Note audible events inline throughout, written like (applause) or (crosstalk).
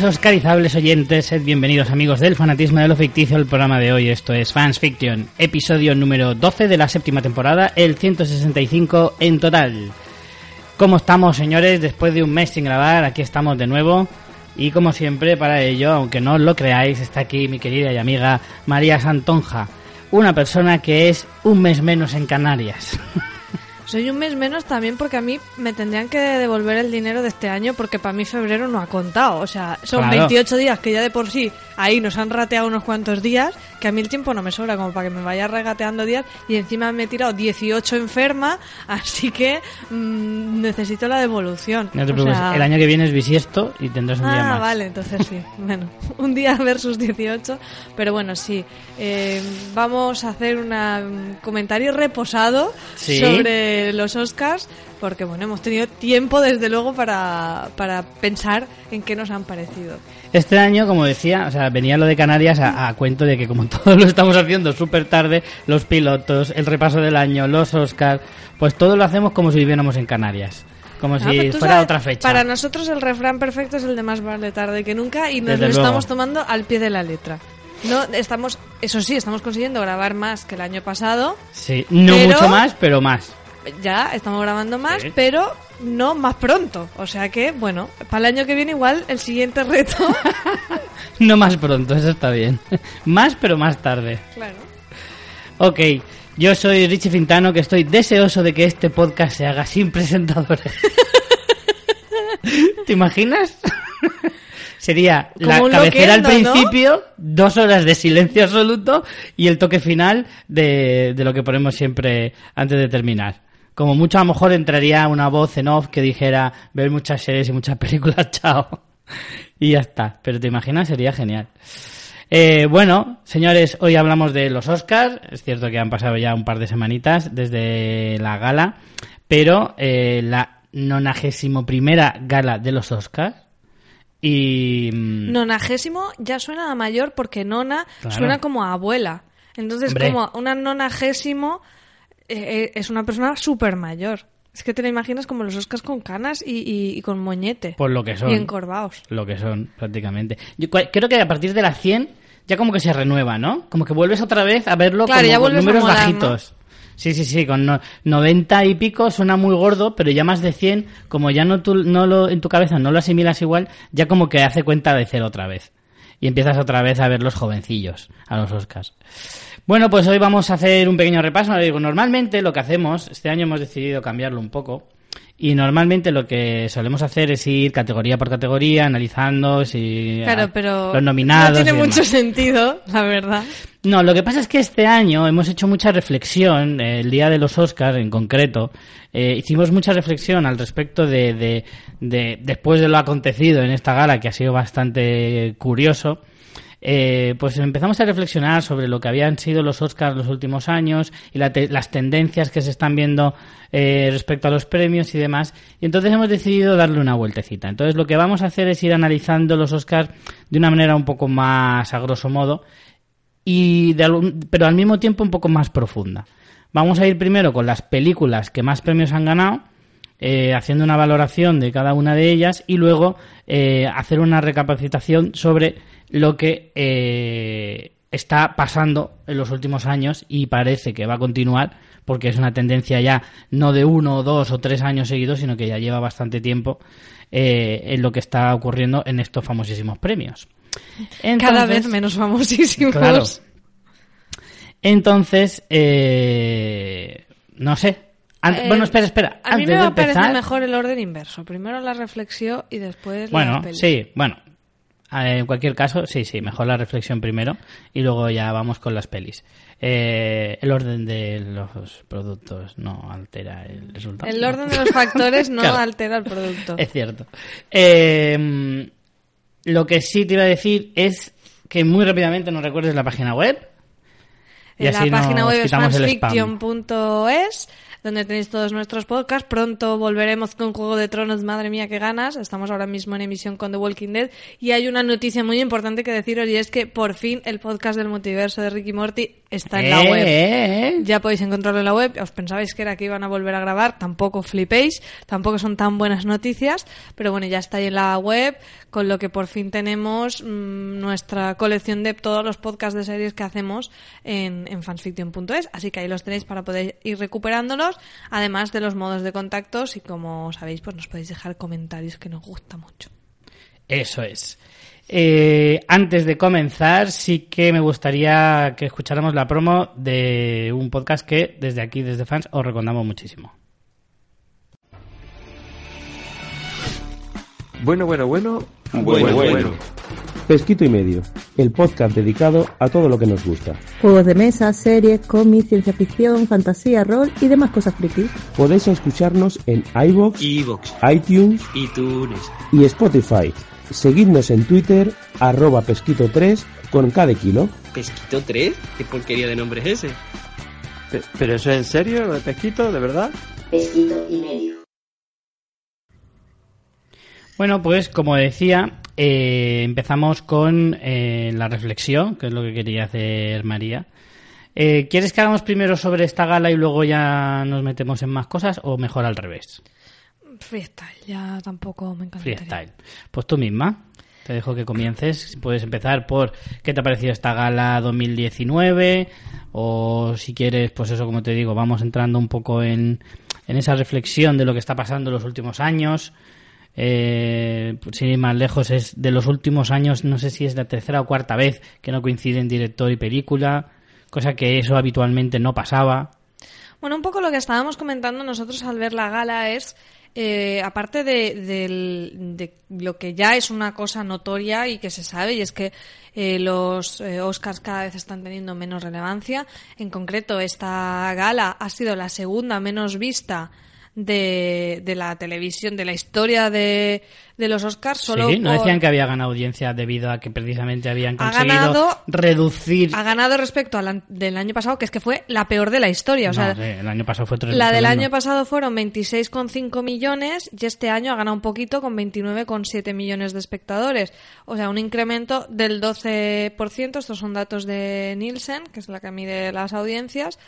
buenas, oscarizables oyentes, sed bienvenidos amigos del fanatismo de lo ficticio el programa de hoy. Esto es Fans Fiction, episodio número 12 de la séptima temporada, el 165 en total. ¿Cómo estamos, señores? Después de un mes sin grabar, aquí estamos de nuevo. Y como siempre, para ello, aunque no lo creáis, está aquí mi querida y amiga María Santonja, una persona que es un mes menos en Canarias. (laughs) Soy un mes menos también porque a mí me tendrían que devolver el dinero de este año porque para mí febrero no ha contado. O sea, son Claro. 28 días que ya de por sí ahí nos han rateado unos cuantos días, que a mí el tiempo no me sobra como para que me vaya regateando días y encima me he tirado 18 enferma, (laughs) así que mm, necesito la devolución. No te O preocupes, sea- el año que viene es bisiesto y tendrás un día Ah, más. vale, entonces sí. (laughs) Bueno, un día versus 18. Pero bueno, sí. Eh, vamos a hacer un comentario reposado Sí. sobre los Oscars. Porque bueno, hemos tenido tiempo desde luego para, para pensar en qué nos han parecido. Este año, como decía, o sea, venía lo de Canarias a, a cuento de que como (laughs) todo lo estamos haciendo súper tarde, los pilotos, el repaso del año, los Oscars, pues todo lo hacemos como si viviéramos en Canarias. Como Ah, si fuera sabes, otra fecha. Para nosotros el refrán perfecto es el de más vale tarde que nunca y nos Desde lo luego. estamos tomando al pie de la letra. No, estamos, eso sí, estamos consiguiendo grabar más que el año pasado. Sí, no Pero- mucho más, pero más. Ya estamos grabando más, pero no más pronto. O sea que, bueno, para el año que viene igual el siguiente reto. (laughs) No más pronto, eso está bien. (laughs) más, pero más tarde. claro. Ok, yo soy Richie Fintano, que estoy deseoso de que este podcast se haga sin presentadores. (laughs) ¿Te imaginas? Sería la Como un cabecera al principio, dos horas de silencio absoluto y el toque final de, de lo que ponemos siempre antes de terminar. Como mucho a lo mejor entraría una voz en off que dijera ver muchas series y muchas (laughs) películas, chao. Y ya está. Pero te imaginas, sería genial. Eh, bueno, señores, hoy hablamos de los Oscars. Es cierto que han pasado ya un par de semanitas desde la gala, pero eh, la nonagésimo primera gala de los Oscars. Y. mm, Nonagésimo ya suena a mayor porque nona Claro. suena como a abuela. Entonces, Hombre. como una nonagésimo eh, eh, es una persona súper mayor. Es que te la imaginas como los Oscars con canas y, y- y con moñete. Por lo que son. Y encorvados. Lo que son, prácticamente. Yo creo que a partir de las 100 ya como que se renueva, ¿no? Como que vuelves otra vez a verlo Claro, como ya con números molar, bajitos. Sí, sí, sí, con no- 90 y pico suena muy gordo, pero ya más de 100, como ya no, tú, no lo, en tu cabeza no lo asimilas igual, ya como que hace cuenta de cero otra vez. Y empiezas otra vez a ver los jovencillos, a los Oscars. Bueno, pues hoy vamos a hacer un pequeño repaso. Normalmente lo que hacemos, este año hemos decidido cambiarlo un poco, y normalmente lo que solemos hacer es ir categoría por categoría, analizando si Claro, pero los nominados. no tiene mucho sentido, la verdad. No, lo que pasa es que este año hemos hecho mucha reflexión, eh, el día de los Oscars en concreto, eh, hicimos mucha reflexión al respecto de, de, de- después de lo acontecido en esta gala, que ha sido bastante curioso, eh, pues empezamos a reflexionar sobre lo que habían sido los Oscars los últimos años y las tendencias que se están viendo eh, respecto a los premios y demás. Y entonces hemos decidido darle una vueltecita. Entonces lo que vamos a hacer es ir analizando los Oscars de una manera un poco más a grosso modo y de algún- pero al mismo tiempo un poco más profunda. Vamos a ir primero con las películas que más premios han ganado, eh, haciendo una valoración de cada una de ellas y luego hacer una recapacitación sobre lo que eh, está pasando en los últimos años y parece que va a continuar porque es una tendencia ya no de uno, dos o tres años seguidos, sino que ya lleva bastante tiempo eh, en lo que está ocurriendo en estos famosísimos premios. Cada vez menos famosísimos. Claro. Entonces, eh, no sé. Eh, bueno, espera, espera. A mí me va a parecer mejor el orden inverso. Primero la reflexión y después la Bueno, peli. sí, bueno. Eh, En cualquier caso, sí, sí, mejor la reflexión primero y luego ya vamos con las pelis. Eh, el orden de los productos no altera el resultado. El orden de (laughs) los factores no Claro. altera el producto. Es cierto. Eh, lo que sí te iba a decir es que muy rápidamente nos recuerdes la página web. Y En la así página nos web es fansfiction.es. donde tenéis todos nuestros podcasts. Pronto volveremos con Juego de Tronos, madre mía, qué ganas. Estamos ahora mismo en emisión con The Walking Dead. Y hay una noticia muy importante que deciros y es que por fin el podcast del multiverso de Ricky Morty está en la Eh, web. eh, eh. Ya podéis encontrarlo en la web. Os pensabais que era que iban a volver a grabar. Tampoco flipéis. Tampoco son tan buenas noticias. Pero bueno, ya está ahí en la web. Con lo que por fin tenemos mm, nuestra colección de todos los podcasts de series que hacemos en, en fansfiction.es. Así que ahí los tenéis para poder ir recuperándolos. Además de los modos de contactos. Y como sabéis, pues nos podéis dejar comentarios que nos gusta mucho. Eso es. Eh, antes de comenzar, sí que me gustaría que escucháramos la promo de un podcast que desde aquí, desde fans, os recomendamos muchísimo. Bueno, bueno, bueno. Bueno, bueno. Pesquito y medio, el podcast dedicado a todo lo que nos gusta. Juegos de mesa, series, cómics, ciencia ficción, fantasía, rol y demás cosas frikis. Podéis escucharnos en iBox, Evox, iTunes iTunes, y Spotify. Seguidnos en Twitter, arroba pesquito3 con cada kilo. Pesquito 3, ¿qué porquería de nombre es ese? Pe- ¿Pero eso es en serio, lo de pesquito, de verdad? Bueno, pues como decía, eh, empezamos con eh, la reflexión, que es lo que quería hacer María. Eh, ¿Quieres que hagamos primero sobre esta gala y luego ya nos metemos en más cosas o mejor al revés? Freestyle, ya tampoco me encanta. Freestyle. Pues tú misma. Te dejo que comiences. Puedes empezar por qué te ha parecido esta gala 2019 o si quieres, pues eso, como te digo, vamos entrando un poco en, en esa reflexión de lo que está pasando en los últimos años. Eh, sin ir más lejos, es de los últimos años, no sé si es la tercera o cuarta vez que no coinciden director y película, cosa que eso habitualmente no pasaba. Bueno, un poco lo que estábamos comentando nosotros al ver la gala es, eh, aparte de, del- de lo que ya es una cosa notoria y que se sabe, y es que eh, los eh, Oscars cada vez están teniendo menos relevancia. En concreto, esta gala ha sido la segunda menos vista de, de la televisión, de la historia de, de los Oscars. Solo sí, no por- decían que había ganado audiencia debido a que precisamente habían Ha conseguido ganado- reducir. ha ganado respecto al an- del año pasado, que es que fue la peor de la historia. O sea, No, sí, el año pasado fue La del año pasado fueron 26,5 millones y este año ha ganado un poquito con 29,7 millones de espectadores. O sea, un incremento del 12%. Estos son datos de Nielsen, que es la que mide las audiencias.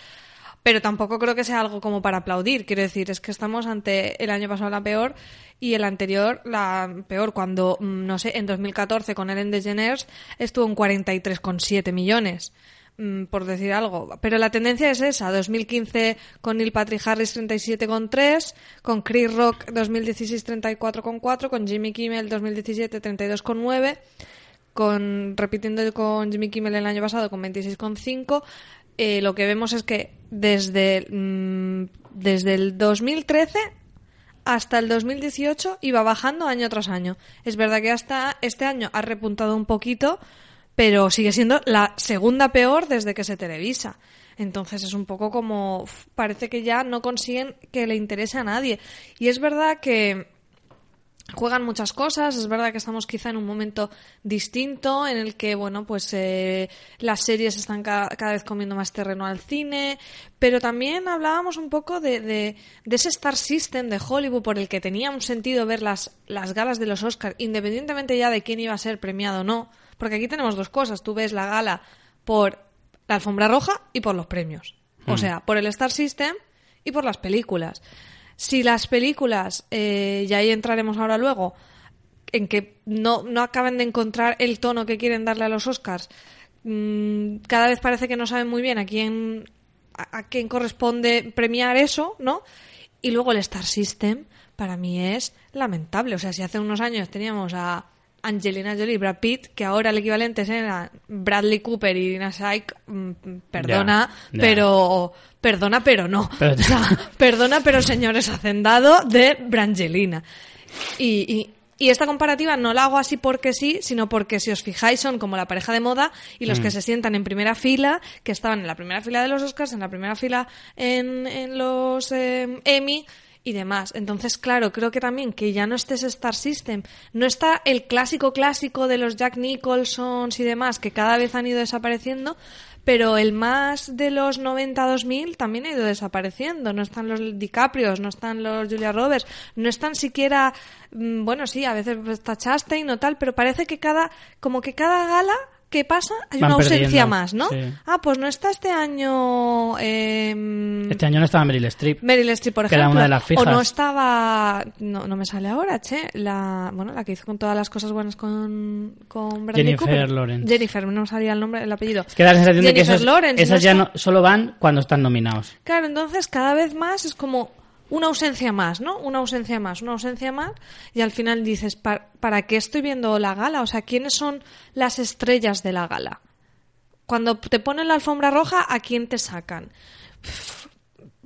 Pero tampoco creo que sea algo como para aplaudir. Quiero decir, es que estamos ante el año pasado la peor y el anterior la peor. Cuando, mm, no sé, en 2014 con Ellen DeGeneres estuvo en 43,7 millones mm, por decir algo. Pero la tendencia es esa. 2015 con Neil Patrick Harris 37,3, con Chris Rock 2016 34,4, con Jimmy Kimmel 2017 32,9, con repitiendo con Jimmy Kimmel el año pasado con 26,5. Eh, lo que vemos es que desde, mm, desde el 2013 hasta el 2018 iba bajando año tras año. Es verdad que hasta este año ha repuntado un poquito, pero sigue siendo la segunda peor desde que se televisa. Entonces es un poco como parece que ya no consiguen que le interese a nadie. Y es verdad que juegan muchas cosas, es verdad que estamos quizá en un momento distinto en el que, bueno, pues eh, las series están ca- cada vez comiendo más terreno al cine, pero también hablábamos un poco de, de, de ese Star System de Hollywood por el que tenía un sentido ver las, las galas de los Oscars, independientemente ya de quién iba a ser premiado o no, porque aquí tenemos dos cosas, tú ves la gala por la alfombra roja y por los premios, o sea, por el Star System y por las películas. Si las películas, eh, y ahí entraremos ahora luego, en que no, no acaban de encontrar el tono que quieren darle a los Oscars, mm, cada vez parece que no saben muy bien a quién, a, a quién corresponde premiar eso, ¿no? Y luego el Star System, para mí es lamentable. O sea, si hace unos años teníamos a Angelina Jolie y Brad Pitt, que ahora el equivalente eran Bradley Cooper y Dina Shaik, mm, perdona, pero perdona, pero no. Pero- O sea, (laughs) perdona, pero señores, hacendado de Brangelina. Y, y, y esta comparativa no la hago así porque sí, sino porque si os fijáis son como la pareja de moda y los que se sientan en primera fila, que estaban en la primera fila de los Oscars, en la primera fila en, en los eh, Emmy y demás. Entonces, claro, creo que también que ya no esté ese Star System, no está el clásico clásico de los Jack Nicholsons y demás, que cada vez han ido desapareciendo, pero el más de los 90-2000 también ha ido desapareciendo. No están los DiCaprios, no están los Julia Roberts, no están siquiera, mm, bueno, sí, a veces está Chastain o tal, pero parece que cada, como que cada gala que pasa hay Van una ausencia perdiendo, más, ¿no? sí. Ah, pues no está este año em, Este año no estaba Meryl Streep. Meryl Streep, por que era ejemplo. una de las fijas. O no estaba. No, no me sale ahora, che. La, bueno, la que hizo con todas las cosas buenas con, con Bradley Jennifer Cooper. Lawrence. Jennifer, no salía el nombre, el apellido. Es que da la sensación de que esos, Lawrence, esas ¿no ya no, solo van cuando están nominados. Claro, entonces cada vez más es como una ausencia más, ¿no? Una ausencia más, una ausencia más. Y al final dices, ¿para, ¿para qué estoy viendo la gala? O sea, ¿quiénes son las estrellas de la gala? Cuando te ponen la alfombra roja, ¿a quién te sacan?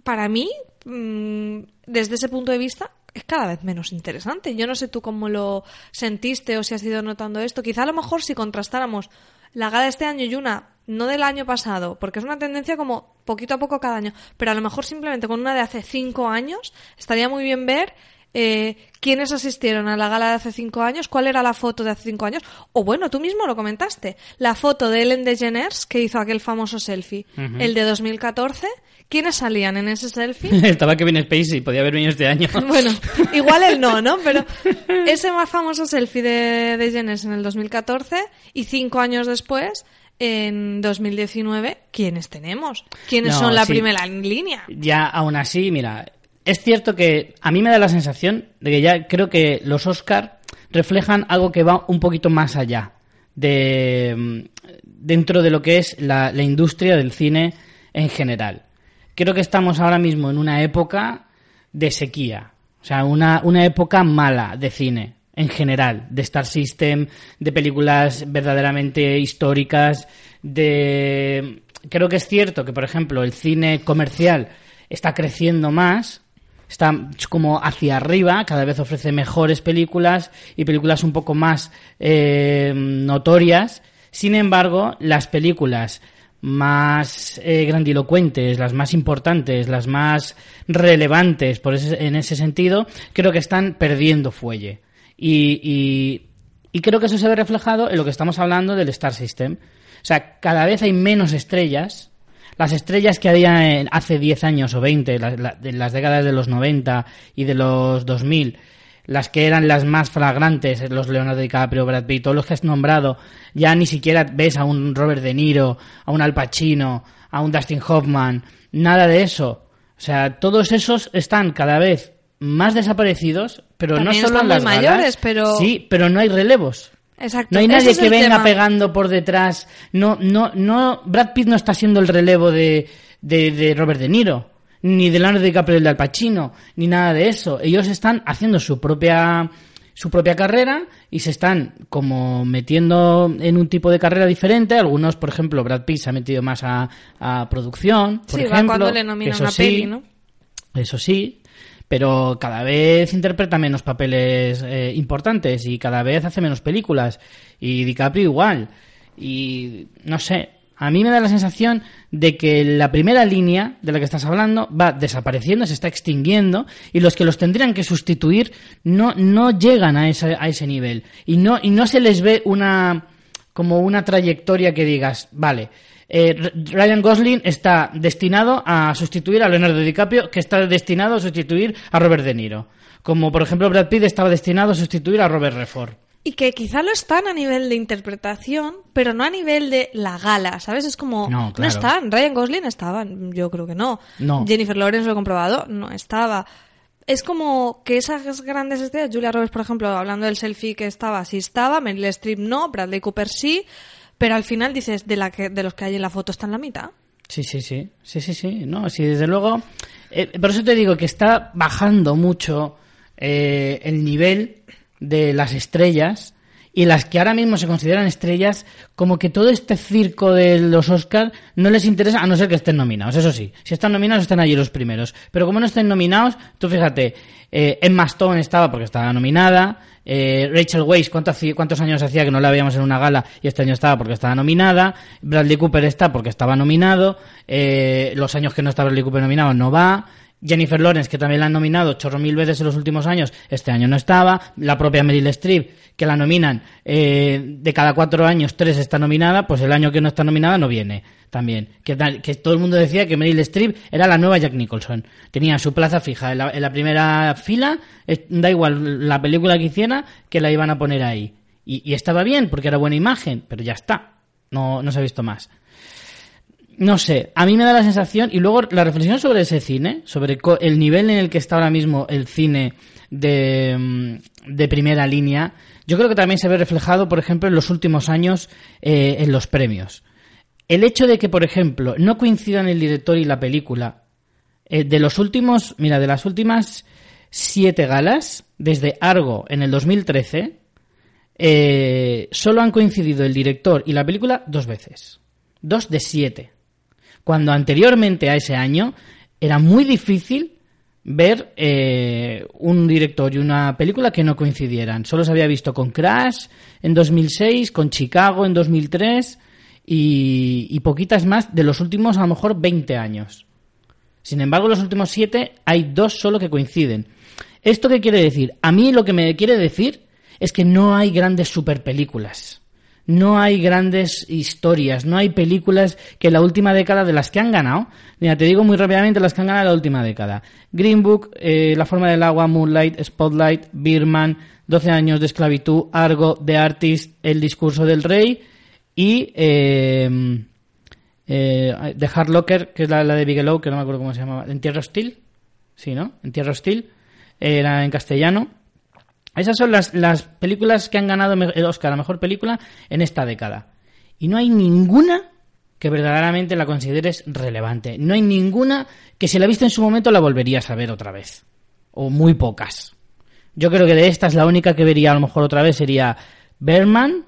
Para mí, mm, desde ese punto de vista, es cada vez menos interesante. Yo no sé tú cómo lo sentiste o si has ido notando esto. Quizá a lo mejor si contrastáramos la gala de este año y una no del año pasado, porque es una tendencia como poquito a poco cada año, pero a lo mejor simplemente con una de hace cinco años estaría muy bien ver eh, quiénes asistieron a la gala de hace cinco años, cuál era la foto de hace cinco años, o bueno, tú mismo lo comentaste, la foto de Ellen DeGeneres que hizo aquel famoso selfie, el de 2014, ¿quiénes salían en ese selfie? (laughs) Estaba Kevin Spacey, podía haber venido este año. (laughs) Bueno, igual él no, ¿no? Pero (laughs) ese más famoso selfie de, de Jenner en el 2014 y cinco años después, en 2019, ¿quiénes tenemos? ¿Quiénes No, son la sí. primera línea? ya aún así, mira, es cierto que a mí me da la sensación de que ya creo que los Oscar reflejan algo que va un poquito más allá de mm, dentro de lo que es la, la industria del cine en general. Creo que estamos ahora mismo en una época de sequía, o sea, una, una época mala de cine en general, de Star System, de películas verdaderamente históricas, de... Creo que es cierto que, por ejemplo, el cine comercial está creciendo más, está como hacia arriba, cada vez ofrece mejores películas y películas un poco más eh, notorias. Sin embargo, las películas más eh, grandilocuentes, las más importantes, las más relevantes en ese sentido, creo que están perdiendo fuelle. Y, y- y creo que eso se ve reflejado en lo que estamos hablando del Star System. O sea, cada vez hay menos estrellas. Las estrellas que había en- hace 10 años o 20, la- la- de las décadas de los 90 y de los 2000, las que eran las más flagrantes, los Leonardo DiCaprio, Brad Pitt, todos los que has nombrado, ya ni siquiera ves a un Robert De Niro, a un Al Pacino, a un Dustin Hoffman, nada de eso. O sea, todos esos están cada vez más desaparecidos, pero También no solo en las galas. mayores, pero- Sí, pero no hay relevos. Exacto. No hay nadie es que venga tema. pegando por detrás. No, no, no. Brad Pitt no está siendo el relevo de, de, de Robert De Niro, ni de Leonardo DiCaprio de Al Pacino, ni nada de eso. Ellos están haciendo su propia su propia carrera y se están como metiendo en un tipo de carrera diferente. Algunos, por ejemplo, Brad Pitt se ha metido más a, a producción, por Sí, va cuando le que nominan eso una sí, peli, ¿no? eso sí, pero cada vez interpreta menos papeles eh, importantes y cada vez hace menos películas. Y DiCaprio igual. Y no sé, a mí me da la sensación de que la primera línea de la que estás hablando va desapareciendo, se está extinguiendo y los que los tendrían que sustituir no, no llegan a ese, a ese nivel. Y no, y no se les ve una como una trayectoria que digas, vale, eh, Ryan Gosling está destinado a sustituir a Leonardo DiCaprio, que está destinado a sustituir a Robert De Niro. Como por ejemplo Brad Pitt estaba destinado a sustituir a Robert Redford. Y que quizá lo están a nivel de interpretación, pero no a nivel de la gala, ¿sabes? Es como, No, no, claro. están. Ryan Gosling estaba, yo creo que no. No. Jennifer Lawrence lo he comprobado, no estaba. Es como que esas grandes estrellas, Julia Roberts, por ejemplo, hablando del selfie que estaba, sí estaba, Meryl Streep no, Bradley Cooper sí, pero al final dices, de, la que, de los que hay en la foto está en la mitad. Sí, sí, sí, sí, sí, sí, no, sí, desde luego. eh, por eso te digo que está bajando mucho eh, el nivel de las estrellas y las que ahora mismo se consideran estrellas, como que todo este circo de los Oscars no les interesa, a no ser que estén nominados, eso sí. Si están nominados, están allí los primeros. Pero como no estén nominados, tú fíjate, eh, Emma Stone estaba porque estaba nominada, eh, Rachel Weisz, ¿cuánto hacía- ¿cuántos años hacía que no la veíamos en una gala y este año estaba porque estaba nominada? Bradley Cooper está porque estaba nominado, eh, los años que no está Bradley Cooper nominado no va. Jennifer Lawrence, que también la han nominado chorro mil veces en los últimos años, este año no estaba. La propia Meryl Streep, que la nominan eh, de cada cuatro años, tres está nominada, pues el año que no está nominada no viene también. Que, que todo el mundo decía que Meryl Streep era la nueva Jack Nicholson. Tenía su plaza fija en la, en la primera fila, da igual la película que hiciera, que la iban a poner ahí. Y, y estaba bien, porque era buena imagen, pero ya está. No, no se ha visto más no sé, a mí me da la sensación, y luego la reflexión sobre ese cine, sobre el nivel en el que está ahora mismo el cine de, mm, de primera línea, yo creo que también se ve reflejado, por ejemplo, en los últimos años eh, en los premios. El hecho de que, por ejemplo, no coincidan el director y la película, eh, de los últimos, mira, de las últimas siete galas, desde Argo en el 2013, eh, solo han coincidido el director y la película dos veces. Dos de siete. Cuando anteriormente a ese año era muy difícil ver eh, un director y una película que no coincidieran. Solo se había visto con Crash en 2006, con Chicago en 2003 y, y poquitas más de los últimos a lo mejor 20 años. Sin embargo, los últimos siete hay dos solo que coinciden. ¿Esto qué quiere decir? A mí lo que me quiere decir es que no hay grandes superpelículas. No hay grandes historias, no hay películas que la última década de las que han ganado. Mira, te digo muy rápidamente las que han ganado la última década. Green Book, eh, La forma del agua, Moonlight, Spotlight, Birman, 12 años de esclavitud, Argo, The Artist, El discurso del rey y eh, eh, The Hard Locker, que es la, la de Bigelow, que no me acuerdo cómo se llamaba. ¿En Tierra Hostil? Sí, ¿no? En Tierra Hostil. Era en castellano. Esas son las, las películas que han ganado el Oscar a Mejor Película en esta década. Y no hay ninguna que verdaderamente la consideres relevante. No hay ninguna que si la viste en su momento la volverías a ver otra vez. O muy pocas. Yo creo que de estas la única que vería a lo mejor otra vez sería Berman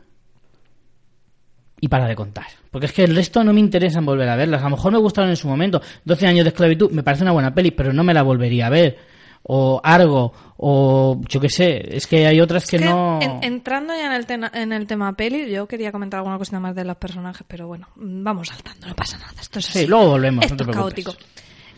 y para de contar. Porque es que el resto no me interesa en volver a verlas. A lo mejor me gustaron en su momento. 12 años de esclavitud me parece una buena peli, pero no me la volvería a ver. O Argo, o yo qué sé. Es que hay otras que, Es que no... en- entrando ya en el, tema, en el tema peli, yo quería comentar alguna cosita más de los personajes, pero bueno, vamos saltando, no pasa nada. Esto es Sí, así. luego volvemos, no Esto te es preocupes. caótico.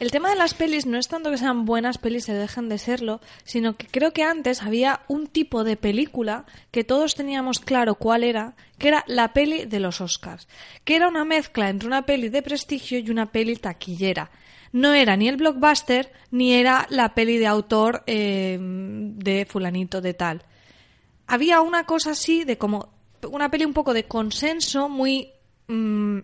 El tema de las pelis no es tanto que sean buenas pelis y dejen de serlo, sino que creo que antes había un tipo de película que todos teníamos claro cuál era, que era la peli de los Oscars, que era una mezcla entre una peli de prestigio y una peli taquillera. No era ni el blockbuster ni era la peli de autor eh, de fulanito de tal había una cosa así de como una peli un poco de consenso, muy mm,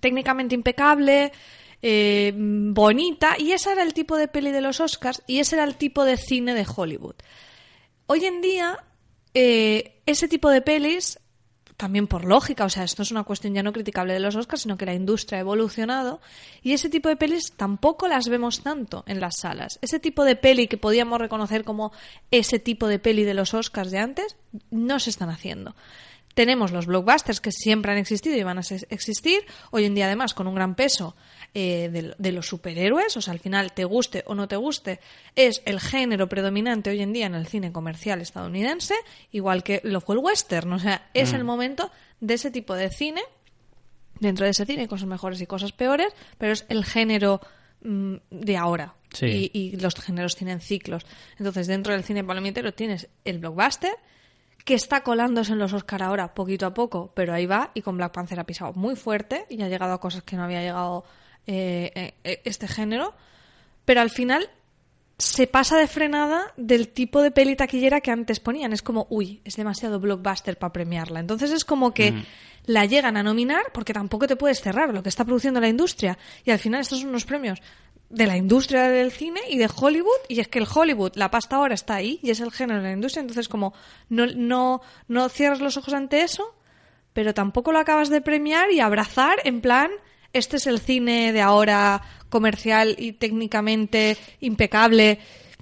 técnicamente impecable, eh, bonita, y ese era el tipo de peli de los Oscars y ese era el tipo de cine de Hollywood. Hoy en día, eh, ese tipo de pelis, también por lógica, o sea, esto es una cuestión ya no criticable de los Oscars, sino que la industria ha evolucionado y ese tipo de pelis tampoco las vemos tanto en las salas. Ese tipo de peli que podíamos reconocer como ese tipo de peli de los Oscars de antes, no se están haciendo. Tenemos los blockbusters que siempre han existido y van a existir, hoy en día además con un gran peso eh, de, de los superhéroes, o sea, al final te guste o no te guste, es el género predominante hoy en día en el cine comercial estadounidense, igual que lo fue el western, o sea, es el momento de ese tipo de cine, dentro de ese cine hay cosas mejores y cosas peores, pero es el género mm, de ahora. Sí. Y, y los géneros tienen ciclos. Entonces, dentro del cine palomitero tienes el blockbuster, que está colándose en los Oscar ahora, poquito a poco, pero ahí va, y con Black Panther ha pisado muy fuerte y ha llegado a cosas que no había llegado eh, eh, eh, este género, pero al final se pasa de frenada del tipo de peli taquillera que antes ponían. Es como, uy, es demasiado blockbuster para premiarla. Entonces es como que la llegan a nominar porque tampoco te puedes cerrar lo que está produciendo la industria. Y al final estos son unos premios de la industria del cine y de Hollywood. Y es que el Hollywood, la pasta ahora está ahí y es el género de la industria. Entonces como no, no, no cierras los ojos ante eso, pero tampoco lo acabas de premiar y abrazar en plan, este es el cine de ahora comercial y técnicamente impecable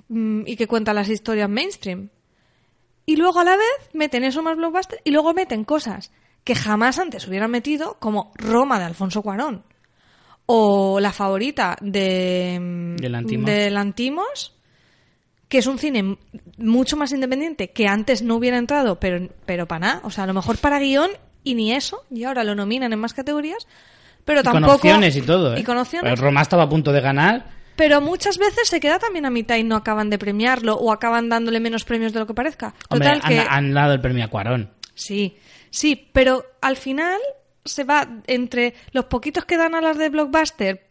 mm, y que cuenta las historias mainstream. Y luego a la vez meten eso más blockbuster y luego meten cosas que jamás antes hubieran metido, como Roma de Alfonso Cuarón o La favorita de, mm, De Lantimos. de Lantimos, que es un cine mucho más independiente que antes no hubiera entrado, pero, pero para nada. O sea, a lo mejor para guion y ni eso, y ahora lo nominan en más categorías, pero Y con tampoco. opciones y todo, ¿eh? Y con opciones. Pero Roma estaba a punto de ganar. pero muchas veces se queda también a mitad y no acaban de premiarlo o acaban dándole menos premios de lo que parezca. Hombre, Total han, que han dado el premio a Cuarón. sí, sí, pero al final se va entre los poquitos que dan a las de blockbuster,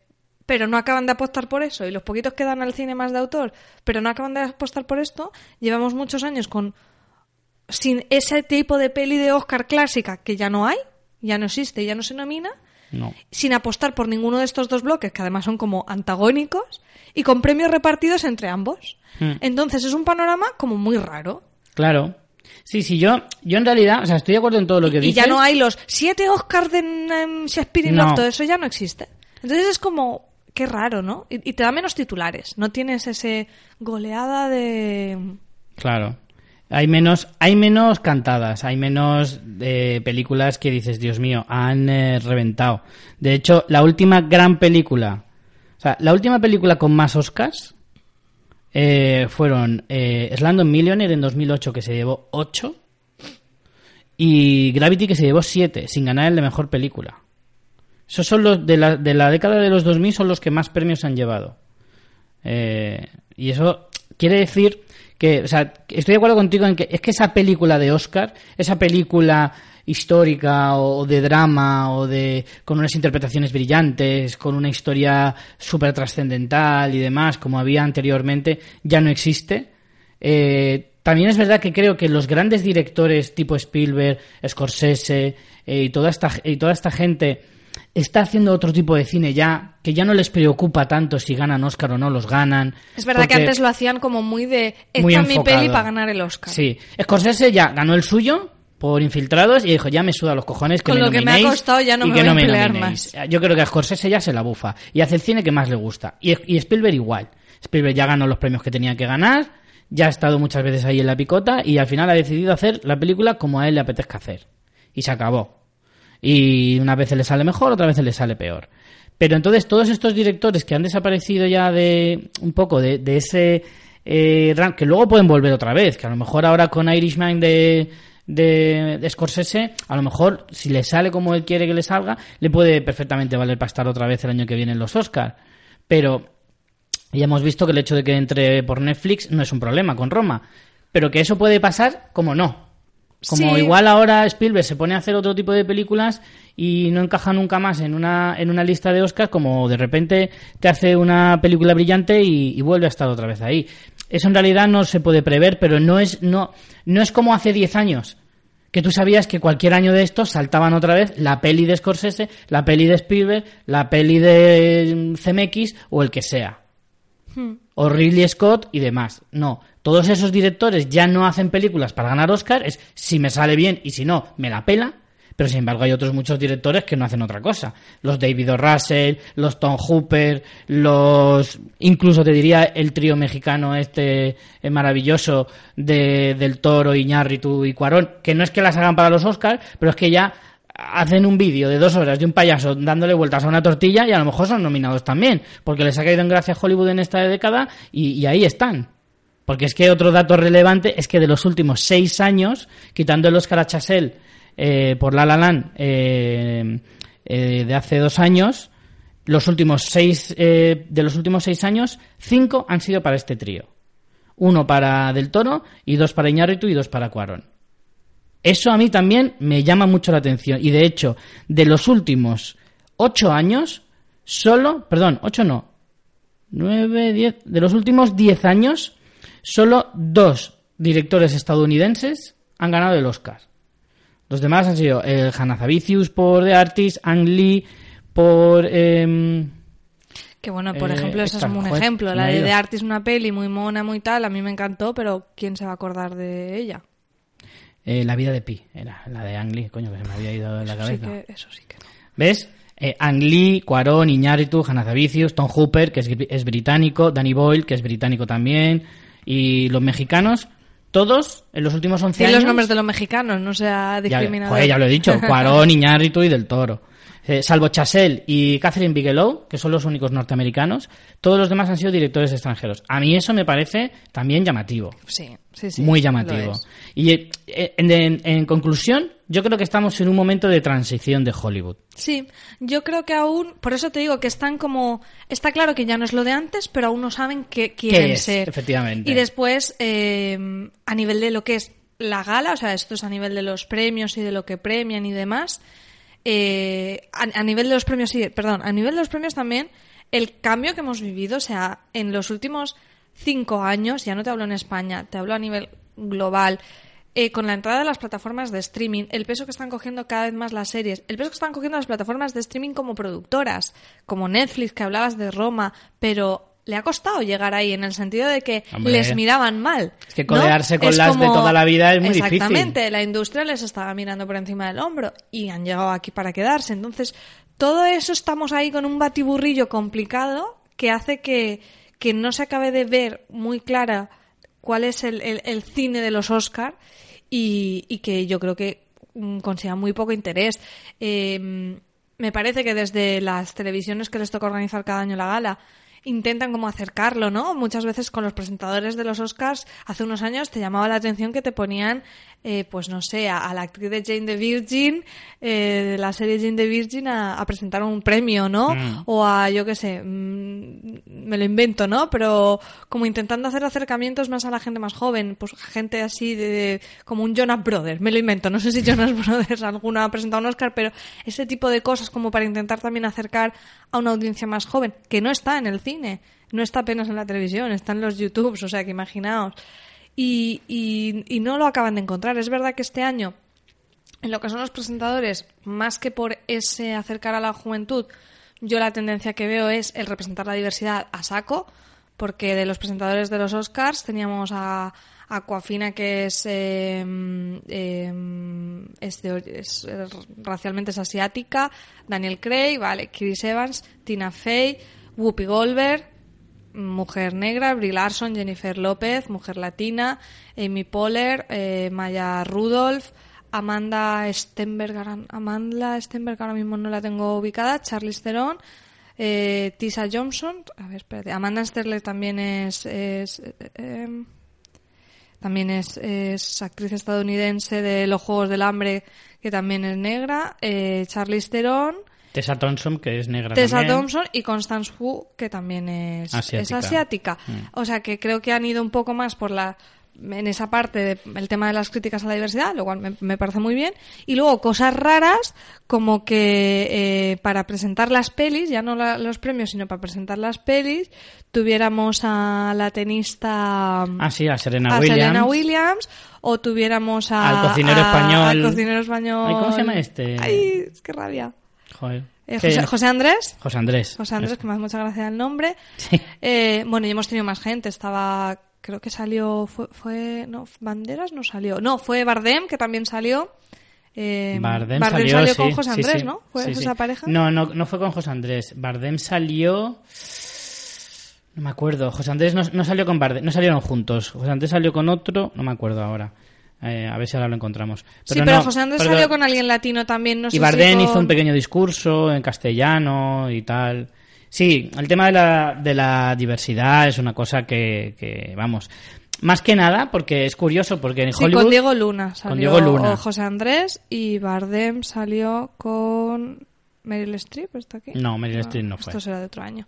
pero no acaban de apostar por eso, y los poquitos que dan al cine más de autor, pero no acaban de apostar por esto. Llevamos muchos años con sin ese tipo de peli de Oscar clásica que ya no hay, ya no existe, ya no se nomina No. sin apostar por ninguno de estos dos bloques, que además son como antagónicos, y con premios repartidos entre ambos. Hmm. Entonces es un panorama como muy raro. Claro. Sí, sí, yo, yo en realidad, o sea, estoy de acuerdo en todo lo que Y dices. ya no hay los siete Oscars de em, Shakespeare in No. Love, todo eso ya no existe. Entonces es como, qué raro, ¿no? Y, y te da menos titulares, no tienes ese goleada de... Claro. Hay menos, hay menos cantadas, hay menos eh, películas que dices, Dios mío, han eh, reventado. De hecho, la última gran película, o sea, la última película con más Oscars eh, fueron eh, Slumdog Millionaire en 2008 que se llevó 8 y Gravity que se llevó 7 sin ganar el de mejor película. Esos son los de la, de la década de los 2000 son los que más premios han llevado. Eh, y eso quiere decir que, o sea, estoy de acuerdo contigo en que es que esa película de Oscar, esa película histórica o, o de drama o de con unas interpretaciones brillantes, con una historia súper trascendental y demás, como había anteriormente, ya no existe. Eh, también es verdad que creo que los grandes directores tipo Spielberg, Scorsese eh, y, toda esta, y toda esta gente está haciendo otro tipo de cine ya, que ya no les preocupa tanto si ganan Oscar o no los ganan. Es verdad que antes lo hacían como muy de, esta Muy mi peli para ganar el Oscar. Sí, Scorsese ya ganó el suyo por infiltrados y dijo, ya me suda los cojones que Con me lo que me ha costado ya no me voy no a pelear nominéis". Yo creo que a Scorsese ya se la bufa y hace el cine que más le gusta. Y, y Spielberg igual. Spielberg ya ganó los premios que tenía que ganar, ya ha estado muchas veces ahí en la picota y al final ha decidido hacer la película como a él le apetezca hacer. Y se acabó. Y una vez le sale mejor, otra vez le sale peor. Pero entonces todos estos directores que han desaparecido ya de un poco de, de ese eh, que luego pueden volver otra vez, que a lo mejor ahora con Irishman de, de, de Scorsese, a lo mejor si le sale como él quiere que le salga, le puede perfectamente valer para estar otra vez el año que viene en los Oscars. Pero ya hemos visto que el hecho de que entre por Netflix no es un problema con Roma. Pero que eso puede pasar como no. Como Sí. igual ahora Spielberg se pone a hacer otro tipo de películas y no encaja nunca más en una, en una lista de Oscars, como de repente te hace una película brillante y, y vuelve a estar otra vez ahí. Eso en realidad no se puede prever, pero no es, no, no es como hace 10 años. Que tú sabías que cualquier año de estos saltaban otra vez la peli de Scorsese, la peli de Spielberg, la peli de CMX o el que sea o Ridley Scott y demás. No, todos esos directores ya no hacen películas para ganar Oscar, es si me sale bien y si no, me la pela. Pero sin embargo hay otros muchos directores que no hacen otra cosa. Los David O. Russell, los Tom Hooper, los... Incluso te diría el trío mexicano este eh, maravilloso de, del Toro, Iñárritu y Cuarón, que no es que las hagan para los Oscars, pero es que ya hacen un vídeo de dos horas de un payaso dándole vueltas a una tortilla y a lo mejor son nominados también, porque les ha caído en gracia Hollywood en esta década y, y ahí están. Porque es que otro dato relevante es que de los últimos seis años, quitando el Oscar a Chazelle eh, por La La eh, eh, de hace dos años, los últimos seis de los últimos seis años, cinco han sido para este trío. Uno para Del Toro y dos para Iñárritu y dos para Cuarón. Eso a mí también me llama mucho la atención. Y de hecho, de los últimos ocho años, solo, perdón, ocho no, nueve, diez, de los últimos diez años, solo dos directores estadounidenses han ganado el Oscar. Los demás han sido el Hanazavicius por The Artist, Ang Lee por... em, Que bueno, por Eh, ejemplo, ese es un ejemplo. La de. The Artist, una peli muy mona, muy tal, a mí me encantó, pero ¿quién se va a acordar de ella? eh, la vida de Pi, era la de Ang Lee, coño, que se me había ido de la Eso sí cabeza. que, eso sí que no. ¿Ves? Eh, Ang Lee, Cuarón, Iñárritu, Hanazavicius, Tom Hooper, que es, es británico, Danny Boyle, que es británico también, y los mexicanos, todos en los últimos 11 Di años... los nombres de los mexicanos, no sea Ya, discriminador. joder, ya lo he dicho, (laughs) Cuarón, Iñárritu y Del Toro. Eh, salvo Chazelle y Catherine Bigelow, que son los únicos norteamericanos, todos los demás han sido directores extranjeros. A mí eso me parece también llamativo. Sí, sí, sí. muy llamativo. Y eh, en, en- en conclusión, yo creo que estamos en un momento de transición de Hollywood. Sí, yo creo que aún, por eso te digo que están como, está claro que ya no es lo de antes, pero aún no saben qué quieren es? ser. Efectivamente. Y después, eh, a nivel de lo que es la gala, o sea, esto es a nivel de los premios y de lo que premian y demás, eh, a, nivel de los premios, sí, perdón, a nivel de los premios también, el cambio que hemos vivido, o sea, en los últimos cinco años, ya no te hablo en España, te hablo a nivel global, eh, con la entrada de las plataformas de streaming, el peso que están cogiendo cada vez más las series, el peso que están cogiendo las plataformas de streaming como productoras, como Netflix, que hablabas de Roma, pero le ha costado llegar ahí en el sentido de que Hombre. les miraban mal. Es que ¿no? codearse con las de toda la vida es muy difícil. Exactamente, la industria les estaba mirando por encima del hombro y han llegado aquí para quedarse. Entonces, todo eso estamos ahí con un batiburrillo complicado que hace que, que no se acabe de ver muy clara cuál es el, el- el cine de los Oscar y, y que yo creo que mm, consiga muy poco interés. Eh, me parece que desde las televisiones que les toca organizar cada año la gala intentan como acercarlo, ¿no? Muchas veces con los presentadores de los Oscars hace unos años te llamaba la atención que te ponían, eh, pues no sé, a, a la actriz de Jane the Virgin, eh, de la serie Jane the Virgin, a, a presentar un premio, ¿no? Mm. O a, yo qué sé, mm, me lo invento, ¿no? Pero como intentando hacer acercamientos más a la gente más joven, pues gente así de, de- como un Jonas Brothers, me lo invento, no sé si Jonas (laughs) Brothers alguna ha presentado un Oscar, pero ese tipo de cosas como para intentar también acercar a una audiencia más joven, que no está en el cine, no está apenas en la televisión, está en los YouTubes, o sea que imaginaos. Y, y, y no lo acaban de encontrar. Es verdad que este año en lo que son los presentadores, más que por ese acercar a la juventud, yo la tendencia que veo es el representar la diversidad a saco, porque de los presentadores de los Oscars teníamos a Aquafina, que es, eh, es, de- es, racialmente es asiática, Daniel Craig, vale, Chris Evans, Tina Fey, Whoopi Goldberg, mujer negra, Brie Larson, Jennifer López, mujer latina, Amy Poehler, eh, Maya Rudolph, Amanda Stenberg, Amanda Stenberg ahora mismo no la tengo ubicada, Charlize Theron, eh, Tisa Johnson, a ver, espérate, Amanda Sterler también es, es, eh, eh, también es actriz estadounidense de Los Juegos del Hambre, que también es negra, eh, Charlize Theron, Tessa Thompson, que es negra Tessa también. Thompson y Constance Wu, que también es Asiática. es asiática. Mm. O sea que creo que han ido un poco más por la en esa parte del tema de las críticas a la diversidad, lo cual me, me parece muy bien. Y luego cosas raras, como que eh, para presentar las pelis, ya no la- los premios, sino para presentar las pelis, tuviéramos a la tenista Ah, sí, a Serena a Williams. Serena Williams, o tuviéramos a, Al cocinero a- español. al cocinero español. Ay, ¿cómo se llama este? Ay, qué rabia. Joder. Eh, José, José Andrés. José Andrés. José Andrés, que me hace mucha gracia el nombre. Sí. Eh, bueno, y hemos tenido más gente. Estaba, creo que salió, fue, fue no, Banderas no salió. No, fue Bardem, que también salió. Eh, Bardem, Bardem salió, con sí, José Andrés, sí. ¿no? ¿Fue esa pareja? No, no, no fue con José Andrés. Bardem salió... No me acuerdo. José Andrés no, no salió con Bardem, no salieron juntos. José Andrés salió con otro, no me acuerdo ahora. Eh, a ver si ahora lo encontramos. sí, pero no, José Andrés pero- salió con alguien latino también, no sé y si Bardem con- hizo un pequeño discurso en castellano y tal. Sí, el tema de la, de la diversidad es una cosa que, que, vamos, más que nada, porque es curioso, porque en Sí, Hollywood... con Diego Luna salió Diego Luna. José Andrés y Bardem salió con Meryl Streep, ¿está aquí? No, Meryl Streep no fue. Esto será de otro año.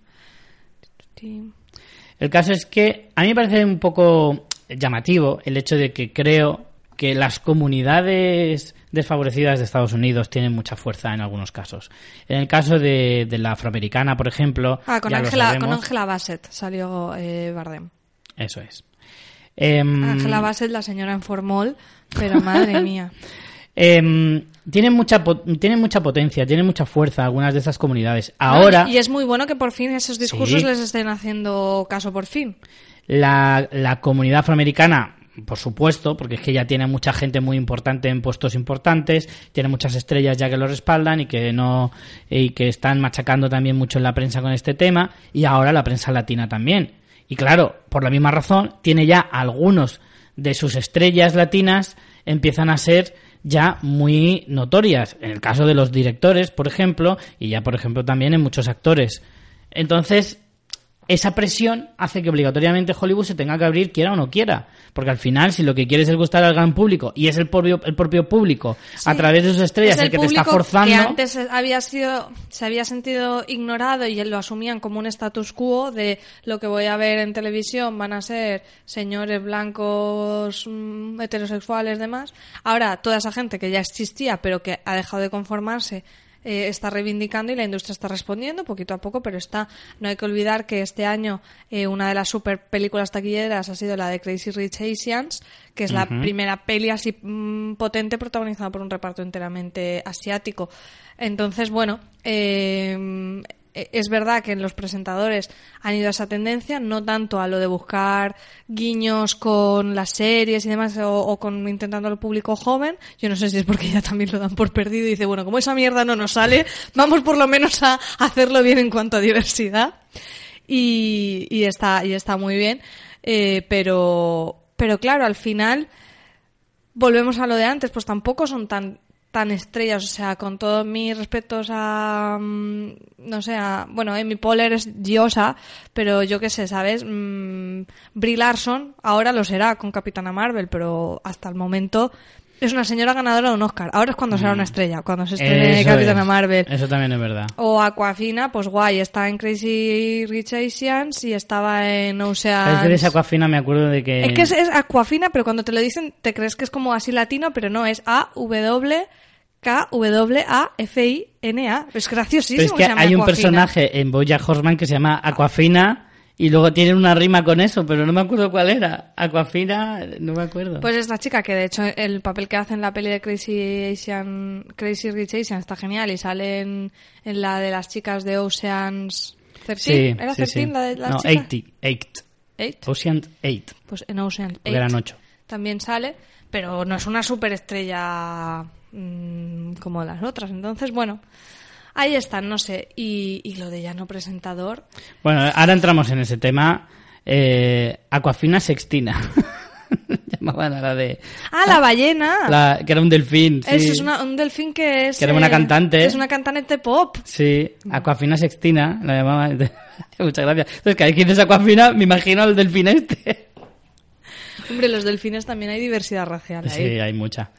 El caso es que a mí me parece un poco llamativo el hecho de que creo que las comunidades desfavorecidas de Estados Unidos tienen mucha fuerza en algunos casos. En el caso de, de la afroamericana, por ejemplo, Ah, con Angela, con. Angela Bassett salió eh, Bardem. Eso es. Em, Angela Bassett, la señora en formol, pero madre (laughs) mía. em, tienen mucha tienen mucha potencia, tienen mucha fuerza algunas de esas comunidades. Ahora Y es muy bueno que por fin esos discursos Sí. les estén haciendo caso por fin. la, la comunidad afroamericana, por supuesto, porque es que ya tiene mucha gente muy importante en puestos importantes, tiene muchas estrellas ya que lo respaldan y que no y que están machacando también mucho en la prensa con este tema y ahora la prensa latina también. Y claro, por la misma razón, tiene ya algunos de sus estrellas latinas empiezan a ser ya muy notorias. En el caso de los directores, por ejemplo, y ya, por ejemplo, también en muchos actores. Entonces, esa presión hace que obligatoriamente Hollywood se tenga que abrir quiera o no quiera. Porque al final, si lo que quieres es gustar al gran público y es el propio, el propio público a través de sus estrellas Es el, que te está forzando. Que antes había sido, se había sentido ignorado y lo asumían como un status quo de lo que voy a ver en televisión van a ser señores blancos, mm, heterosexuales, demás. Ahora, toda esa gente que ya existía pero que ha dejado de conformarse eh, está reivindicando y la industria está respondiendo poquito a poco, pero está. No hay que olvidar que este año eh, una de las super películas taquilleras ha sido la de Crazy Rich Asians, que es la primera peli así mm, potente protagonizada por un reparto enteramente asiático. Entonces, bueno, eh, es verdad que los presentadores han ido a esa tendencia, no tanto a lo de buscar guiños con las series y demás, o, o con intentando al público joven. Yo no sé si es porque ya también lo dan por perdido y dice, bueno, como esa mierda no nos sale, vamos por lo menos a hacerlo bien en cuanto a diversidad. Y, y está, y está muy bien. Eh, pero, pero claro, al final volvemos a lo de antes, pues tampoco son tan tan estrellas, o sea, con todos mis respetos a, mm, no sé, a, bueno, Amy Poehler es diosa, pero yo qué sé, ¿sabes? Mm, Brie Larson ahora lo será con Capitana Marvel, pero hasta el momento es una señora ganadora de un Oscar. Ahora es cuando será una estrella, cuando se estrene Mm. Eso Capitana es. Marvel. Eso también es verdad. O Aquafina, pues guay, está en Crazy Rich Asians y estaba en Es Ocean. esa Aquafina me acuerdo de que... Es que es, es Aquafina, pero cuando te lo dicen te crees que es como así latino, pero no, es A-W-K-W-A-F-I-N-A. Es graciosísimo. Pero es que se hay un Aquafina. personaje en Bojack Horseman que se llama Aquafina y luego tiene una rima con eso, pero no me acuerdo cuál era. Aquafina, no me acuerdo. Pues esta chica, que de hecho el papel que hace en la peli de Crazy Asian, Crazy Rich Asian está genial y sale en, en la de las chicas de Oceans 13. sí, ¿Era sí, 13 sí. la de las No, chicas? 80, 8. Eight. Ocean 8. Pues en Ocean Porque eran 8 ocho. también sale, pero no es una superestrella mm, como las otras. Entonces, bueno, ahí están, no sé. Y, y lo de ya no presentador. Bueno, ahora entramos en ese tema. Eh, Aquafina Sextina. (laughs) Llamaban a la de... ¡Ah, la ballena! la- que era un delfín. Sí, Eso es una- un delfín que es... Que era una eh, cantante. Es una cantante pop. Sí, Aquafina Sextina, la llamaban. (laughs) Muchas gracias. Entonces, cada vez que dices Aquafina, me imagino al delfín este. Hombre, los delfines también hay diversidad racial ahí. Sí, hay mucha.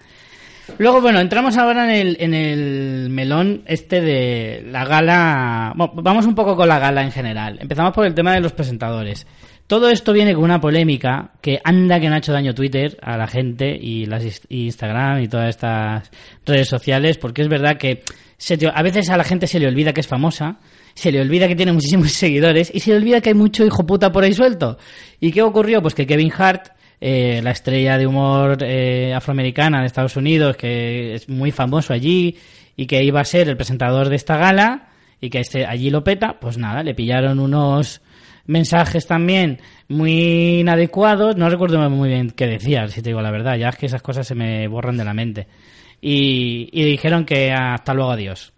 Luego, bueno, entramos ahora en el, en el melón este de la gala. Vamos un poco con la gala en general. Empezamos por el tema de los presentadores. Todo esto viene con una polémica que anda que no ha hecho daño Twitter a la gente y las Instagram y todas estas redes sociales, porque es verdad que se te- a veces a la gente se le olvida que es famosa, se le olvida que tiene muchísimos (laughs) seguidores y se le olvida que hay mucho hijo puta por ahí suelto. ¿Y qué ocurrió? Pues que Kevin Hart eh, la estrella de humor eh, afroamericana de Estados Unidos, que es muy famoso allí y que iba a ser el presentador de esta gala y que este, allí lo peta, pues nada, le pillaron unos mensajes también muy inadecuados, no recuerdo muy bien qué decía, si te digo la verdad, ya es que esas cosas se me borran de la mente. Y, y dijeron que hasta luego adiós.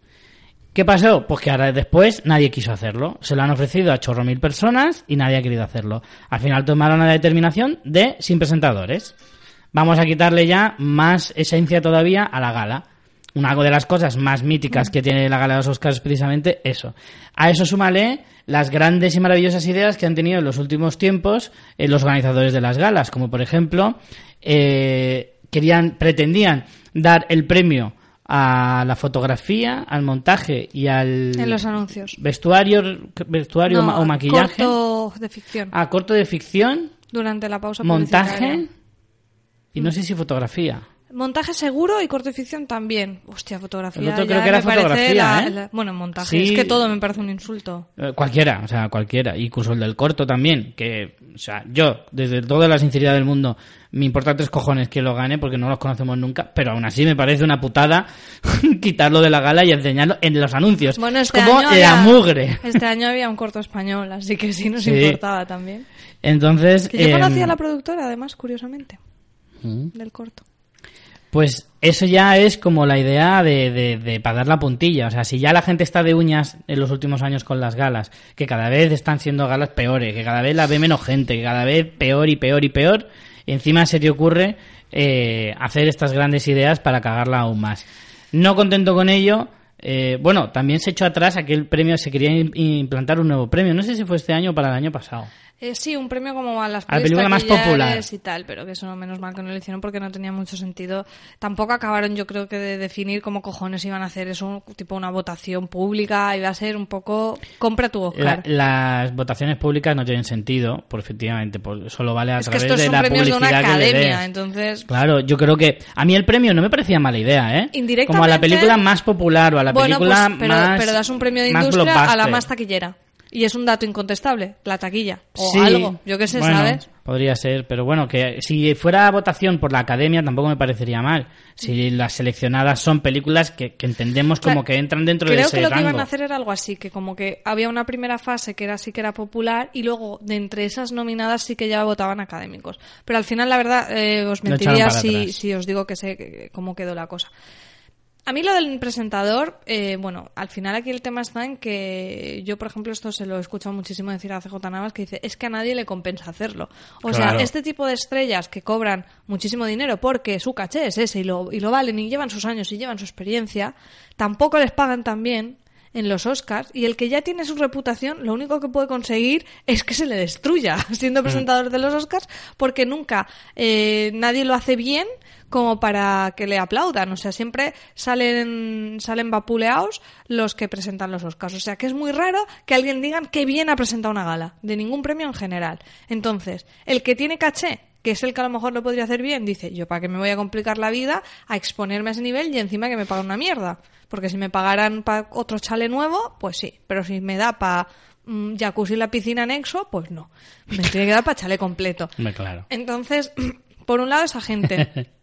¿Qué pasó? Pues que ahora después nadie quiso hacerlo. Se lo han ofrecido a chorro mil personas y nadie ha querido hacerlo. Al final tomaron la determinación de sin presentadores. Vamos a quitarle ya más esencia todavía a la gala. Una de las cosas más míticas que tiene la gala de los Oscars es precisamente eso. A eso súmale las grandes y maravillosas ideas que han tenido en los últimos tiempos eh, los organizadores de las galas, como por ejemplo eh, querían pretendían dar el premio a la fotografía, al montaje y al En los anuncios. vestuario, vestuario No, o maquillaje, Corto de ficción. a corto de ficción, Durante la pausa montaje y no sé si fotografía. Montaje seguro y corto de ficción también. Hostia, fotografía. El otro creo que era fotografía, la- ¿eh? la- bueno, montaje. Sí. Es que todo me parece un insulto. Eh, Cualquiera, o sea, cualquiera. Incluso el del corto también. Que, o sea, yo, desde toda la sinceridad del mundo, me importa tres cojones que lo gane porque no los conocemos nunca. Pero aún así me parece una putada (laughs) quitarlo de la gala y enseñarlo en los anuncios. Bueno, es este como año la había- mugre. Este año había un corto español, así que sí nos Sí. importaba también. Entonces. Que yo em, conocía a la productora, además, curiosamente, ¿Mm? del corto. Pues eso ya es como la idea de, de, de para dar la puntilla. O sea, si ya la gente está de uñas en los últimos años con las galas, que cada vez están siendo galas peores, que cada vez la ve menos gente, que cada vez peor y peor y peor, y encima se te ocurre eh, hacer estas grandes ideas para cagarla aún más. No contento con ello, eh, bueno, también se echó atrás aquel premio, se quería im- implantar un nuevo premio, no sé si fue este año o para el año pasado. Eh, sí, un premio como a las A la película más popular. y tal, pero que eso menos mal que no lo hicieron porque no tenía mucho sentido. Tampoco acabaron, yo creo que de definir cómo cojones iban a hacer eso, tipo una votación pública, iba a ser un poco compra tu La- Oscar. las votaciones públicas no tienen sentido, por efectivamente, por- solo vale a es que través estos de son la premios de una publicidad que academia, entonces Claro, yo creo que a mí el premio no me parecía mala idea, ¿eh? Indirectamente- Como a la película más popular o a la bueno, película pues, pero, más pero das un premio de industria a la más taquillera. Y es un dato incontestable, la taquilla. O Sí, algo, yo qué sé, bueno, ¿sabes? Podría ser, pero bueno, que si fuera votación por la academia tampoco me parecería mal. Si las seleccionadas son películas que, que entendemos como que entran dentro de Creo ese que lo que iban a hacer era algo así, que como que había una primera fase que era sí que era popular y luego de entre esas nominadas sí que ya votaban académicos. Pero al final, la verdad, eh, os mentiría si, atrás. si os digo que sé cómo quedó la cosa. A mí lo del presentador, eh, bueno, al final aquí el tema está en que yo, por ejemplo, esto se lo he escuchado muchísimo decir a CJ Navas, que dice, es que a nadie le compensa hacerlo. O Claro. sea, este tipo de estrellas que cobran muchísimo dinero porque su caché es ese y lo, y lo valen y llevan sus años y llevan su experiencia, tampoco les pagan tan bien en los Oscars y el que ya tiene su reputación lo único que puede conseguir es que se le destruya (laughs) siendo presentador de los Oscars porque nunca eh, nadie lo hace bien como para que le aplaudan. O sea, siempre salen, salen vapuleados los que presentan los Oscars. O sea, que es muy raro que alguien digan que bien ha presentado una gala, de ningún premio en general. Entonces, el que tiene caché, que es el que a lo mejor lo podría hacer bien, dice, yo para qué me voy a complicar la vida a exponerme a ese nivel y encima que me pagan una mierda. Porque si me pagaran para otro chale nuevo, pues sí. Pero si me da para jacuzzi en la piscina anexo, pues no. Me tiene que dar para chale completo. Claro. Entonces, (clears throat) por un lado esa gente. (laughs)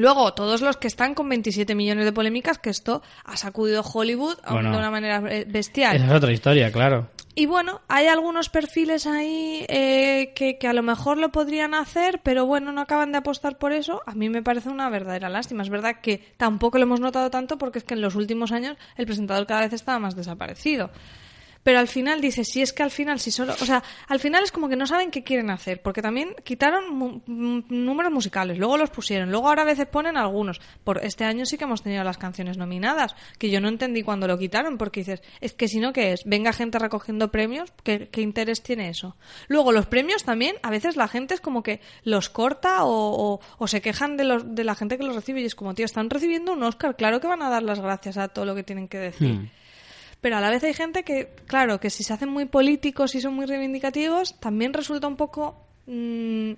Luego, todos los que están con 27 millones de polémicas, que esto ha sacudido Hollywood Bueno. de una manera eh, bestial. Esa es otra historia, claro. Y bueno, hay algunos perfiles ahí eh, que, que a lo mejor lo podrían hacer, pero bueno, no acaban de apostar por eso. A mí me parece una verdadera lástima. Es verdad que tampoco lo hemos notado tanto porque es que en los últimos años el presentador cada vez estaba más desaparecido. Pero al final dice, si es que al final, si solo. O sea, al final es como que no saben qué quieren hacer, porque también quitaron mu- m- números musicales, luego los pusieron, luego ahora a veces ponen algunos. Por este año sí que hemos tenido las canciones nominadas, que yo no entendí cuando lo quitaron, porque dices, es que si no, ¿qué es? Venga gente recogiendo premios, ¿qué, qué interés tiene eso? Luego, los premios también, a veces la gente es como que los corta o, o- o se quejan de, los, de la gente que los recibe y es como, tío, están recibiendo un Oscar, claro que van a dar las gracias a todo lo que tienen que decir. Hmm. Pero a la vez hay gente que, claro, que si se hacen muy políticos y son muy reivindicativos, también resulta un poco... mm,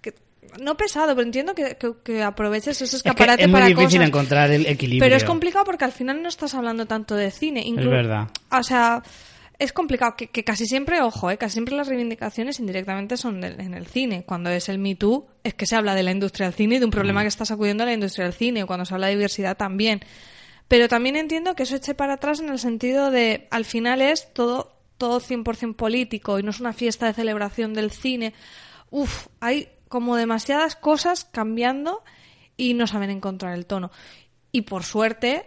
que, no pesado, pero entiendo que, que- que aproveches ese Es que escaparate es muy para difícil cosas. encontrar el equilibrio. Pero es complicado porque al final no estás hablando tanto de cine. inclu- verdad. O sea, es complicado. Que, que casi siempre, ojo, eh, casi siempre las reivindicaciones indirectamente son del- en el cine. Cuando es el Me Too, es que se habla de la industria del cine y de un problema que está sacudiendo a la industria del cine. Cuando se habla de diversidad también. Pero también entiendo que eso eche para atrás en el sentido de, al final es todo, todo 100% político y no es una fiesta de celebración del cine. Uf, hay como demasiadas cosas cambiando y no saben encontrar el tono. Y por suerte,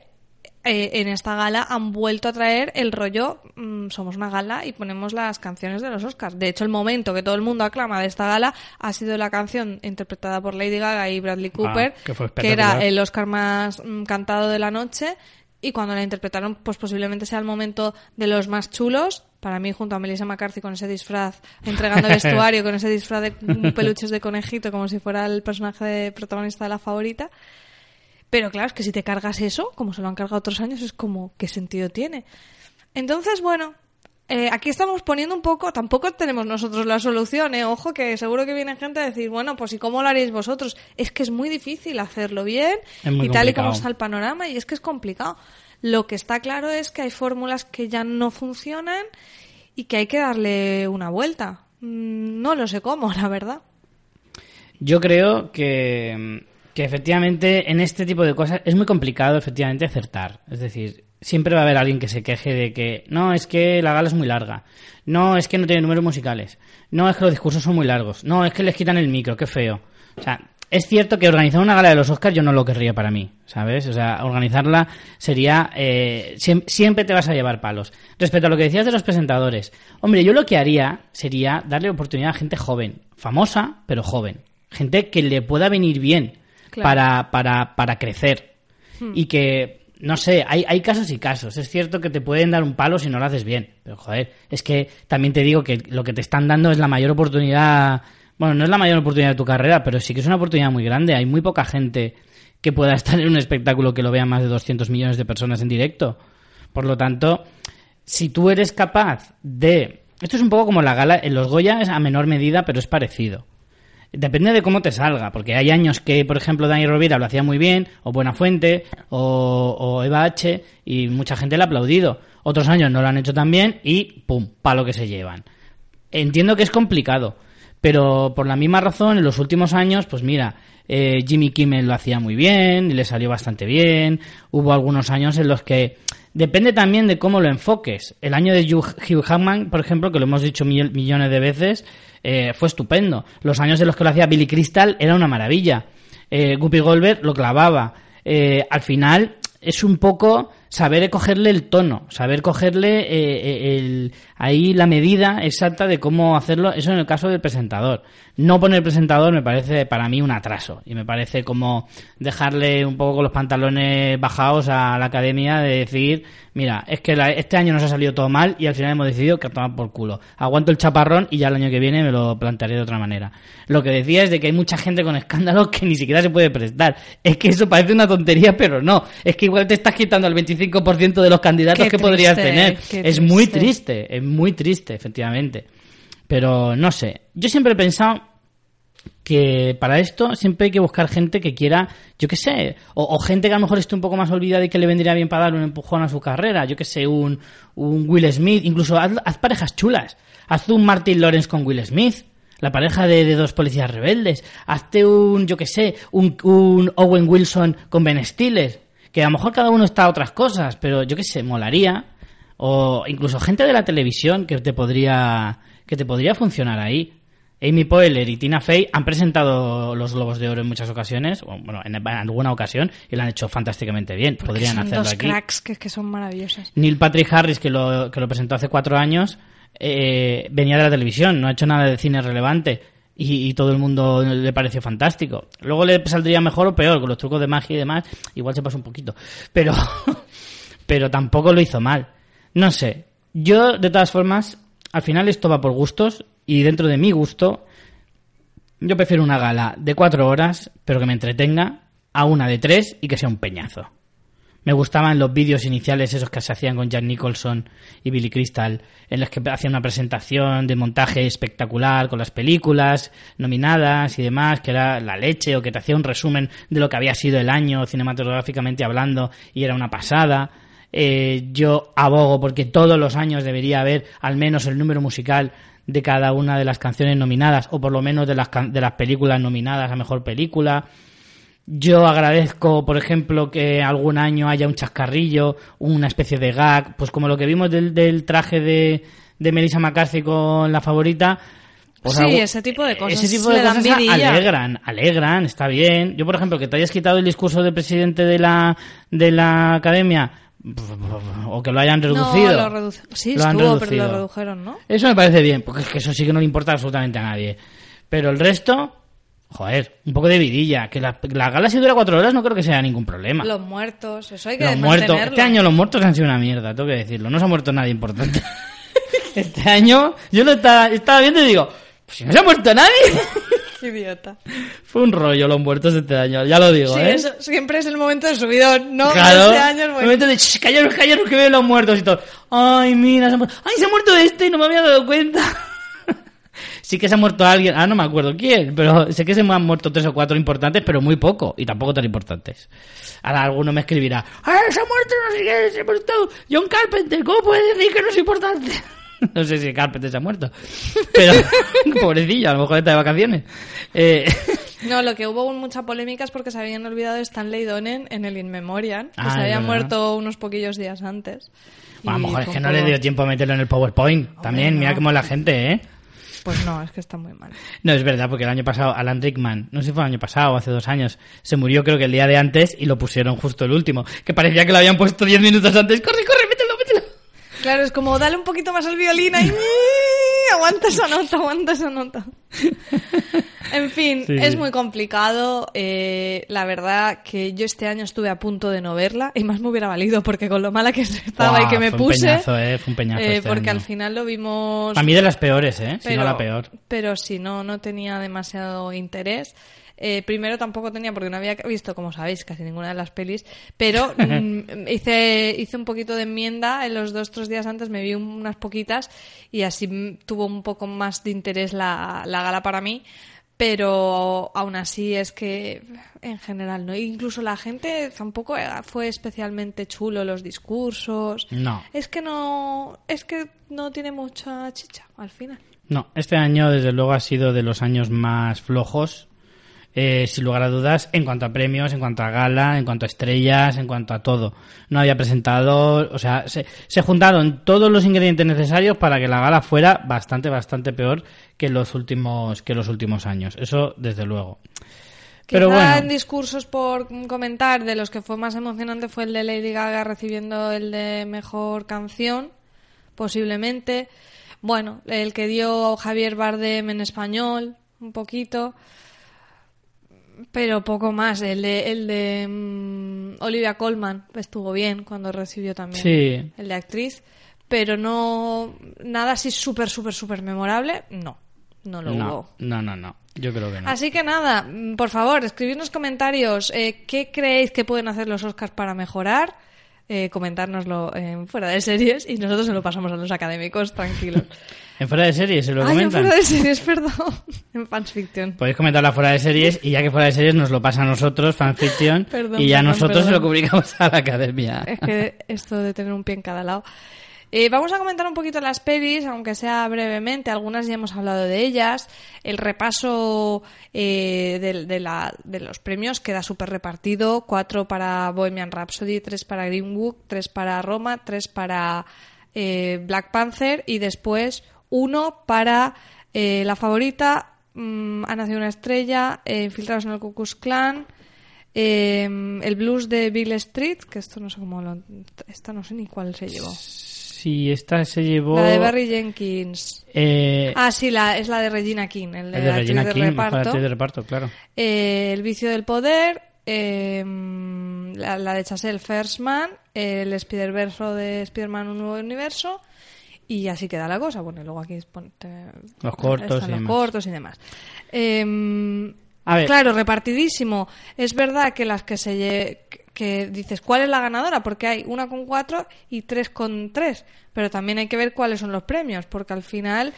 eh, en esta gala han vuelto a traer el rollo mm, somos una gala y ponemos las canciones de los Oscars. De hecho, el momento que todo el mundo aclama de esta gala ha sido la canción interpretada por Lady Gaga y Bradley Cooper, que era el Oscar más mm, cantado de la noche. Y cuando la interpretaron, pues posiblemente sea el momento de los más chulos. Para mí, junto a Melissa McCarthy con ese disfraz, entregando el (laughs) vestuario con ese disfraz de peluches de conejito, como si fuera el personaje de protagonista de la favorita. Pero claro, es que si te cargas eso, como se lo han cargado otros años, es como, ¿qué sentido tiene? Entonces, bueno, eh, aquí estamos poniendo un poco, tampoco tenemos nosotros la solución, ¿eh? Ojo que seguro que viene gente a decir, bueno, pues ¿y cómo lo haréis vosotros? Es que es muy difícil hacerlo bien y tal y como está el panorama y es que es complicado. Lo que está claro es que hay fórmulas que ya no funcionan y que hay que darle una vuelta. Mm, No lo sé cómo, (laughs) la verdad. Yo creo que, que efectivamente en este tipo de cosas es muy complicado efectivamente acertar. Es decir, siempre va a haber alguien que se queje de que no, es que la gala es muy larga. No, es que no tiene números musicales. No, es que los discursos son muy largos. No, es que les quitan el micro, qué feo. O sea, es cierto que organizar una gala de los Oscars yo no lo querría para mí, ¿sabes? O sea, organizarla sería... eh, siem- siempre te vas a llevar palos. Respecto a lo que decías de los presentadores, hombre, yo lo que haría sería darle oportunidad a gente joven, famosa, pero joven. gente que le pueda venir bien Claro. para, para, para crecer. Y que, no sé, hay, hay casos y casos. Es cierto que te pueden dar un palo si no lo haces bien. Pero joder, es que también te digo que lo que te están dando es la mayor oportunidad. Bueno, no es la mayor oportunidad de tu carrera, pero sí que es una oportunidad muy grande. Hay muy poca gente que pueda (laughs) estar en un espectáculo que lo vean más de 200 millones de personas en directo. Por lo tanto, si tú eres capaz de... Esto es un poco como la gala, en los Goya es a menor medida, pero es parecido. Depende de cómo te salga, porque hay años que, por ejemplo, Dani Rovira lo hacía muy bien, o Buenafuente, o, o Eva H, y mucha gente le ha aplaudido. Otros años no lo han hecho tan bien y ¡pum! palo que se llevan. Entiendo que es complicado, pero por la misma razón, en los últimos años, pues mira, eh, Jimmy Kimmel lo hacía muy bien y le salió bastante bien. Hubo algunos años en los que depende también de cómo lo enfoques. El año de Hugh Jackman, por ejemplo, que lo hemos dicho mil- millones de veces, eh, fue estupendo. Los años en los que lo hacía Billy Crystal era una maravilla. Eh, Guppy Goldberg lo clavaba. Eh, al final es un poco saber cogerle el tono, saber cogerle eh, eh, el, ahí la medida exacta de cómo hacerlo. Eso en el caso del presentador. No poner presentador me parece para mí un atraso y me parece como dejarle un poco con los pantalones bajados a la academia de decir, mira, es que la- este año nos ha salido todo mal y al final hemos decidido que a tomar por culo. Aguanto el chaparrón y ya el año que viene me lo plantearé de otra manera. Lo que decía es de que hay mucha gente con escándalos que ni siquiera se puede prestar. Es que eso parece una tontería, pero no. Es que igual te estás quitando el 25% de los candidatos Qué que podrías tener. Es muy triste. triste, es muy triste, efectivamente. Pero no sé. Yo siempre he pensado que para esto siempre hay que buscar gente que quiera, yo qué sé, o, gente que a lo mejor esté un poco más olvidada y que le vendría bien para dar un empujón a su carrera, yo qué sé, un, un Will Smith, incluso haz, haz parejas chulas, haz un Martin Lawrence con Will Smith, la pareja de, de dos policías rebeldes, hazte un, yo qué sé, un, un Owen Wilson con Ben Stiller, que a lo mejor cada uno está a otras cosas, pero yo qué sé, molaría, o incluso gente de la televisión que te podría, que te podría funcionar ahí. Amy Poehler y Tina Fey han presentado los Globos de Oro en muchas ocasiones, o, bueno, en, en alguna ocasión, y lo han hecho fantásticamente bien. Porque Podrían son hacerlo dos aquí. cracks que, que son maravillosas. Neil Patrick Harris, que lo, que lo presentó hace cuatro años, eh, venía de la televisión, no ha hecho nada de cine relevante. Y, y todo el mundo le pareció fantástico. Luego le saldría mejor o peor, con los trucos de magia y demás, igual se pasó un poquito. Pero, (laughs) pero tampoco lo hizo mal. No sé. Yo, de todas formas, al final esto va por gustos, y dentro de mi gusto, yo prefiero una gala de cuatro horas, pero que me entretenga, a una de tres y que sea un peñazo. Me gustaban los vídeos iniciales, esos que se hacían con Jack Nicholson y Billy Crystal, en los que hacían una presentación de montaje espectacular con las películas nominadas y demás, que era la leche, o que te hacía un resumen de lo que había sido el año cinematográficamente hablando y era una pasada. Eh, yo abogo porque todos los años debería haber al menos el número musical de cada una de las canciones nominadas, o por lo menos de las, de las películas nominadas a mejor película. Yo agradezco, por ejemplo, que algún año haya un chascarrillo, una especie de gag, pues como lo que vimos del, del traje de, de Melissa McCarthy con la favorita. pues Sí, algo- ese tipo de cosas Ese tipo de cosas alegran, alegran, está bien. Yo, por ejemplo, que te hayas quitado el discurso del presidente de la, de la academia, o que lo hayan reducido. No, lo Sí, Lo han estuvo, pero lo redujeron, ¿no? Eso me parece bien, porque es que eso sí que no le importa absolutamente a nadie. Pero el resto, joder, un poco de vidilla. Que la, la gala si dura cuatro horas no creo que sea ningún problema. Los muertos, eso hay que Los muertos. Este año los muertos han sido una mierda, tengo que decirlo. No se ha muerto nadie importante. (laughs) este año yo lo estaba, estaba viendo y digo, pues si no se ha muerto nadie. (laughs) Idiota. Fue un rollo los muertos este año, ya lo digo, Sí, ¿eh? eso siempre es el momento de subidón, ¿no? Claro, Este año es el momento de "Shh, callaros, callaros que veo los muertos y todo. Ay, mira, se ha muerto. Ay, se ha muerto este y no me había dado cuenta. (laughs) sí que se ha muerto alguien, ah, no me acuerdo quién, pero sé que se me han muerto tres o cuatro importantes, pero muy poco y tampoco tan importantes. Ahora alguno me escribirá, ¡Ah, se ha muerto no sé qué, se ha muerto John Carpenter! ¿Cómo puede decir que no es importante? (laughs) (laughs) no sé si Carpenter se ha muerto, pero (laughs) pobrecillo, a lo mejor está de vacaciones. Eh, (laughs) No, lo que hubo mucha polémica es porque se habían olvidado de Stanley Donen en el In Memoriam, que Ah, se había muerto unos poquillos días antes. a lo mejor es que no le dio tiempo a meterlo en el PowerPoint. También, mira no. cómo es la gente, ¿eh? Pues no, es que está muy mal. No, es verdad, porque el año pasado Alan Rickman, no sé si fue el año pasado o hace dos años, se murió creo que el día de antes y lo pusieron justo el último. Que parecía que lo habían puesto diez minutos antes. ¡Corre, corre! Claro, es como dale un poquito más al violín y (laughs) aguanta esa nota, aguanta esa nota. (laughs) En fin, Sí, es muy complicado. eh, la verdad que yo este año estuve a punto de no verla y más me hubiera valido porque con lo mala que estaba y que me fue un puse. peñazo, eh, fue un peñazo eh, este porque año. al final lo vimos. A mí de las peores, ¿eh? Si no la peor. Pero sí, no, no tenía demasiado interés. Eh, primero tampoco tenía, porque no había visto, como sabéis, casi ninguna de las pelis, pero (laughs) mm, hice, hice un poquito de enmienda en los dos, tres días antes, me vi unas poquitas y así mm, tuvo un poco más de interés la, la gala para mí, pero aún así es que en general no. Incluso la gente tampoco fue especialmente chulo los discursos. No. Es que no, es que no tiene mucha chicha al final. No, este año desde luego ha sido de los años más flojos, eh, sin lugar a dudas, en cuanto a premios, en cuanto a gala, en cuanto a estrellas, en cuanto a todo. No había presentado, o sea, se, se juntaron todos los ingredientes necesarios para que la gala fuera bastante, bastante peor que los últimos, que los últimos años. Eso desde luego. Pero Quizá bueno. en discursos por comentar, de los que fue más emocionante fue el de Lady Gaga recibiendo el de mejor canción, posiblemente. Bueno, el que dio Javier Bardem en español, un poquito. Pero poco más. El de, el de mm, Olivia Colman estuvo bien cuando recibió también Sí. el de actriz. Pero no. Nada así súper, súper, súper memorable. No. No lo hubo. No, no, no, no. Yo creo que no. Así que nada, mm, por favor, escribidnos comentarios. eh, ¿Qué creéis que pueden hacer los Oscars para mejorar? Eh, comentárnoslo en fuera de series y nosotros se lo pasamos a los académicos, tranquilos. (laughs) En fuera de series se lo Ay, en comentan. fuera de series, (laughs) perdón. en Fans Fiction. Podéis comentarla fuera de series y ya que fuera de series nos lo pasa a nosotros, fanfiction, Perdón, y ya perdón, nosotros se lo comunicamos a la academia. Es que esto de tener un pie en cada lado. Eh, vamos a comentar un poquito las pelis, aunque sea brevemente. Algunas ya hemos hablado de ellas. El repaso eh, de, de la- de los premios queda súper repartido. Cuatro para Bohemian Rhapsody, tres para Green Book, tres para Roma, tres para eh, Black Panther y después uno para eh, La Favorita, mm, Ha nacido una estrella, eh, Infiltrados en el Ku Klux Klan, eh, el blues de Bill Street, que esto no sé cómo lo... Esta no sé ni cuál se llevó. Si esta se llevó... La de Barry Jenkins. eh, Ah, sí, la, es la de Regina King, el de, el de la actriz Regina King, reparto. actriz de reparto, claro. Eh, el vicio del poder, eh, la, la de Chasel Firstman, el Spider-Verso de Spider-Man Un Nuevo Universo, y así queda la cosa. Bueno, y luego aquí es pon- te- Los cortos y los demás. cortos y demás. Eh, A ver. Claro, repartidísimo. Es verdad que las que se que dices cuál es la ganadora, porque hay una con cuatro y tres con tres, pero también hay que ver cuáles son los premios, porque al final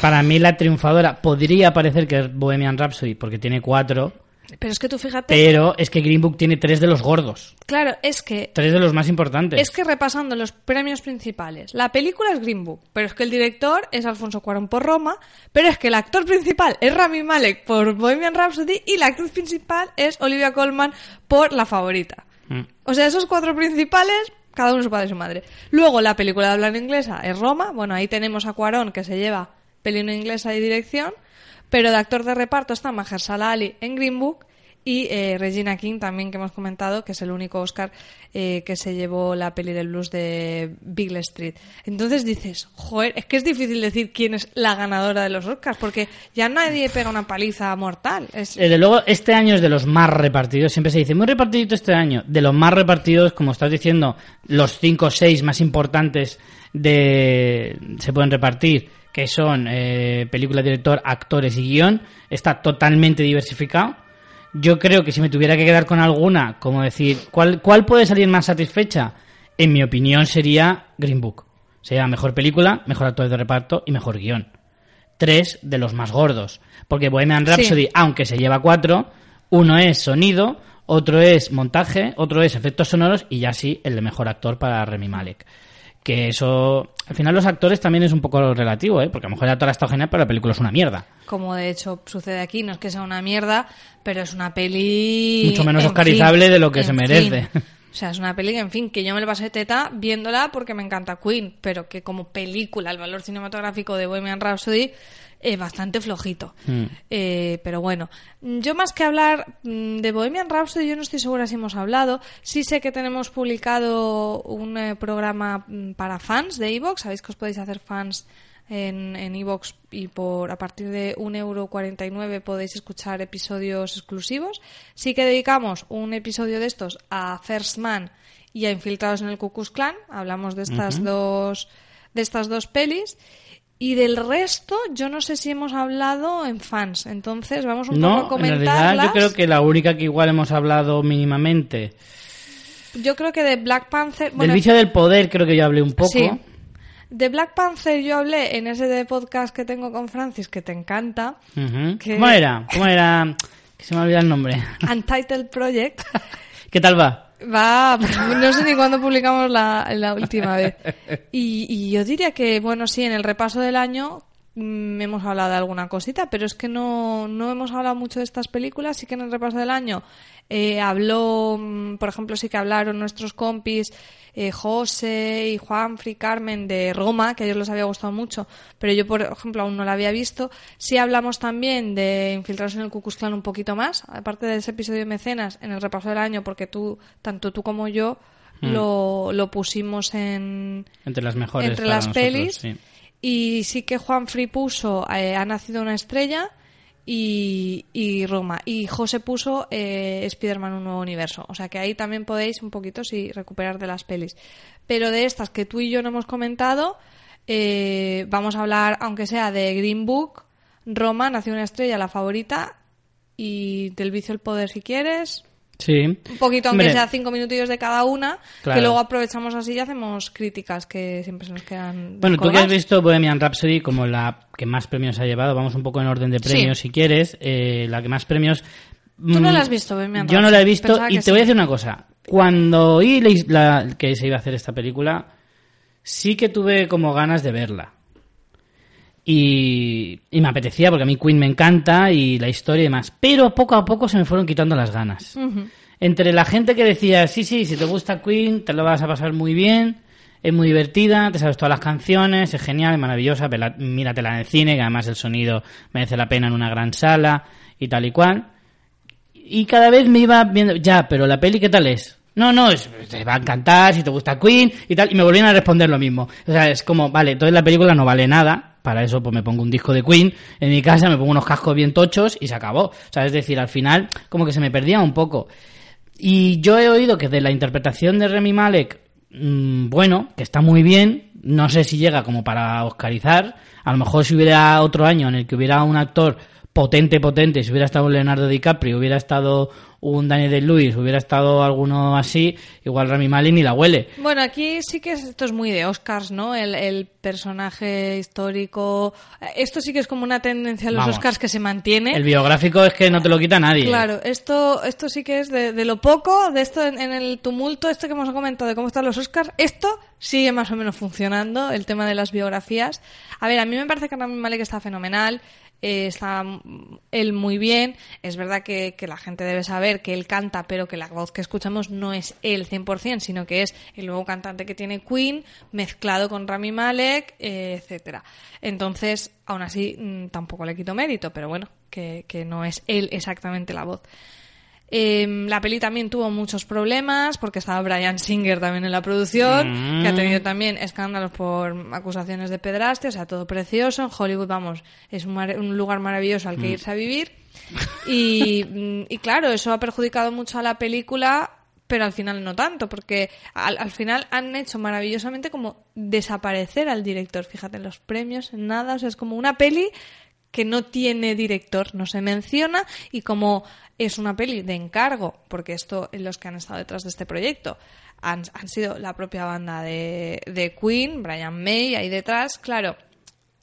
Para mí la triunfadora podría parecer que es Bohemian Rhapsody porque tiene cuatro, Pero es que tú fíjate, pero es que Green Book tiene tres de los gordos, claro, es que tres de los más importantes. es que repasando los premios principales, la película es Green Book, pero es que el director es Alfonso Cuarón por Roma, pero es que el actor principal es Rami Malek por Bohemian Rhapsody y la actriz principal es Olivia Colman por La Favorita. Mm. O sea, esos cuatro principales, cada uno su padre y su madre. Luego, la película de habla inglesa es Roma. Bueno, ahí tenemos a Cuarón, que se lleva película inglesa y dirección. Pero de actor de reparto está Mahershala Ali en Green Book y eh, Regina King también, que hemos comentado, que es el único Oscar eh, que se llevó la peli del blues de Big Street. Entonces dices, joder, es que es difícil decir quién es la ganadora de los Oscars, porque ya nadie pega una paliza mortal. Es, Desde luego, este año es de los más repartidos. Siempre se dice, muy repartidito este año. De los más repartidos, como estás diciendo, los cinco o seis más importantes de se pueden repartir, que son eh, película, director, actores y guion. Está totalmente diversificado. Yo creo que si me tuviera que quedar con alguna, como decir, ¿cuál, cuál puede salir más satisfecha? En mi opinión sería Green Book. Sería mejor película, mejor actor de reparto y mejor guion tres de los más gordos. Porque Bohemian Rhapsody, Sí. aunque se lleva cuatro, uno es sonido, otro es montaje, otro es efectos sonoros y ya sí el de mejor actor para Remy Malek. Que eso, al final los actores también es un poco relativo, ¿eh? porque a lo mejor el actor ha estado genial, pero la película es una mierda. como de hecho sucede aquí, no es que sea una mierda, pero es una peli... Mucho menos en oscarizable fin, de lo que se merece. fin. O sea, es una peli que, en fin, que yo me lo pasé teta viéndola porque me encanta Queen, pero que como película, el valor cinematográfico de Bohemian Rhapsody es bastante flojito. Mm. Eh, pero bueno, yo más que hablar mm, de Bohemian Rhapsody, yo no estoy segura si hemos hablado. Sí sé que tenemos publicado un eh, programa mm, para fans de Evox. Sabéis que os podéis hacer fans en en Evox y por a partir de 1,49€ podéis escuchar episodios exclusivos. Sí que dedicamos un episodio de estos a First Man y a Infiltrados en el Ku Klux Klan. Hablamos de estas dos de estas dos pelis. Y del resto, yo no sé si hemos hablado en fans. Entonces, vamos un No, poco a en realidad comentarlas. yo creo que la única que igual hemos hablado mínimamente. Yo creo que de Black Panther. Del Bueno, vicio del poder creo que yo hablé un poco. Sí. De Black Panther yo hablé en ese de podcast que tengo con Francis, que te encanta. Que- ¿Cómo era? ¿Cómo era? Que se me olvida el nombre. (laughs) Untitled Project. (laughs) ¿Qué tal va? Va, (laughs) no sé ni cuándo publicamos la, la última vez. Y, y yo diría que, bueno, sí, en el repaso del año hemos hablado de alguna cosita, pero es que no, no hemos hablado mucho de estas películas. Sí que en el repaso del año eh, habló, mm, por ejemplo, sí que hablaron nuestros compis eh, José y Juanfri, Carmen de Roma, que a ellos les había gustado mucho, pero yo, por ejemplo, aún no la había visto. Sí hablamos también de Infiltrados en el Ku Klux Klan un poquito más, aparte de ese episodio de Mecenas, en el repaso del año, porque tú, tanto tú como yo, lo, lo pusimos en, Entre las mejores. entre para las nosotros, pelis. sí. Y sí que Juan Free puso eh, Ha nacido una estrella y, y Roma. Y José puso eh, Spider-Man un nuevo universo. O sea que ahí también podéis un poquito sí, recuperar de las pelis. Pero de estas que tú y yo no hemos comentado, eh, vamos a hablar, aunque sea de Green Book, Roma, Nació una estrella, la favorita, y del vicio el poder si quieres. Sí. Un poquito, aunque Hombre, sea cinco minutillos de cada una, Claro. que luego aprovechamos así y hacemos críticas que siempre se nos quedan. Bueno, tú que has visto Bohemian Rhapsody como la que más premios ha llevado, vamos un poco en orden de premios si quieres, eh, la que más premios... Tú no mm, la has visto, Bohemian Yo no la he Rhapsody. visto Pensaba y te voy a decir una cosa. Cuando oí la- que se iba a hacer esta película, sí que tuve como ganas de verla. Y, y me apetecía porque a mí Queen me encanta y la historia y demás. Pero poco a poco se me fueron quitando las ganas. Entre la gente que decía, sí, sí, si te gusta Queen, te lo vas a pasar muy bien, es muy divertida, te sabes todas las canciones, es genial, es maravillosa, vela- míratela en el cine, que además el sonido merece la pena en una gran sala y tal y cual. Y cada vez me iba viendo, ya, pero la peli, ¿qué tal es? No, no, es- te va a encantar si te gusta Queen y tal. Y me volvían a responder lo mismo. O sea, es como, vale, entonces la película no vale nada. Para eso, pues me pongo un disco de Queen en mi casa, me pongo unos cascos bien tochos y se acabó. O sea, es decir, al final, como que se me perdía un poco. Y yo he oído que de la interpretación de Remy Malek, mm, bueno, que está muy bien, no sé si llega como para oscarizar. A lo mejor si hubiera otro año en el que hubiera un actor potente, potente, si hubiera estado un Leonardo DiCaprio, hubiera estado un Daniel Day-Lewis, hubiera estado alguno así, igual Remy Malek ni la huele. Bueno, aquí sí que es- esto es muy de Oscars, ¿no? El, el personaje histórico. Esto sí que es como una tendencia a los Vamos. Oscars que se mantiene. El biográfico es que no te lo quita nadie. Claro, esto, esto sí que es de, de lo poco, de esto en, en el tumulto, esto que hemos comentado de cómo están los Oscars, esto sigue más o menos funcionando, el tema de las biografías. A ver, a mí me parece que Rami Malek está fenomenal, eh, está él muy bien, es verdad que, que la gente debe saber que él canta, pero que la voz que escuchamos no es él 100%, sino que es el nuevo cantante que tiene Queen, mezclado con Rami Malek, eh, etcétera. Entonces, aún así, mm, tampoco le quito mérito, pero bueno, que, que no es él exactamente la voz. Eh, la peli también tuvo muchos problemas porque estaba Brian Singer también en la producción, Mm. que ha tenido también escándalos por acusaciones de pedraste, o sea, todo precioso. En Hollywood, vamos, es un, mar- un lugar maravilloso al que irse a vivir. Y, mm, y claro, eso ha perjudicado mucho a la película, pero al final no tanto, porque al, al final han hecho maravillosamente como desaparecer al director. Fíjate, los premios, nada, o sea, es como una peli que no tiene director, no se menciona y como es una peli de encargo, porque esto es los que han estado detrás de este proyecto, han, han sido la propia banda de, de Queen, Brian May ahí detrás, claro.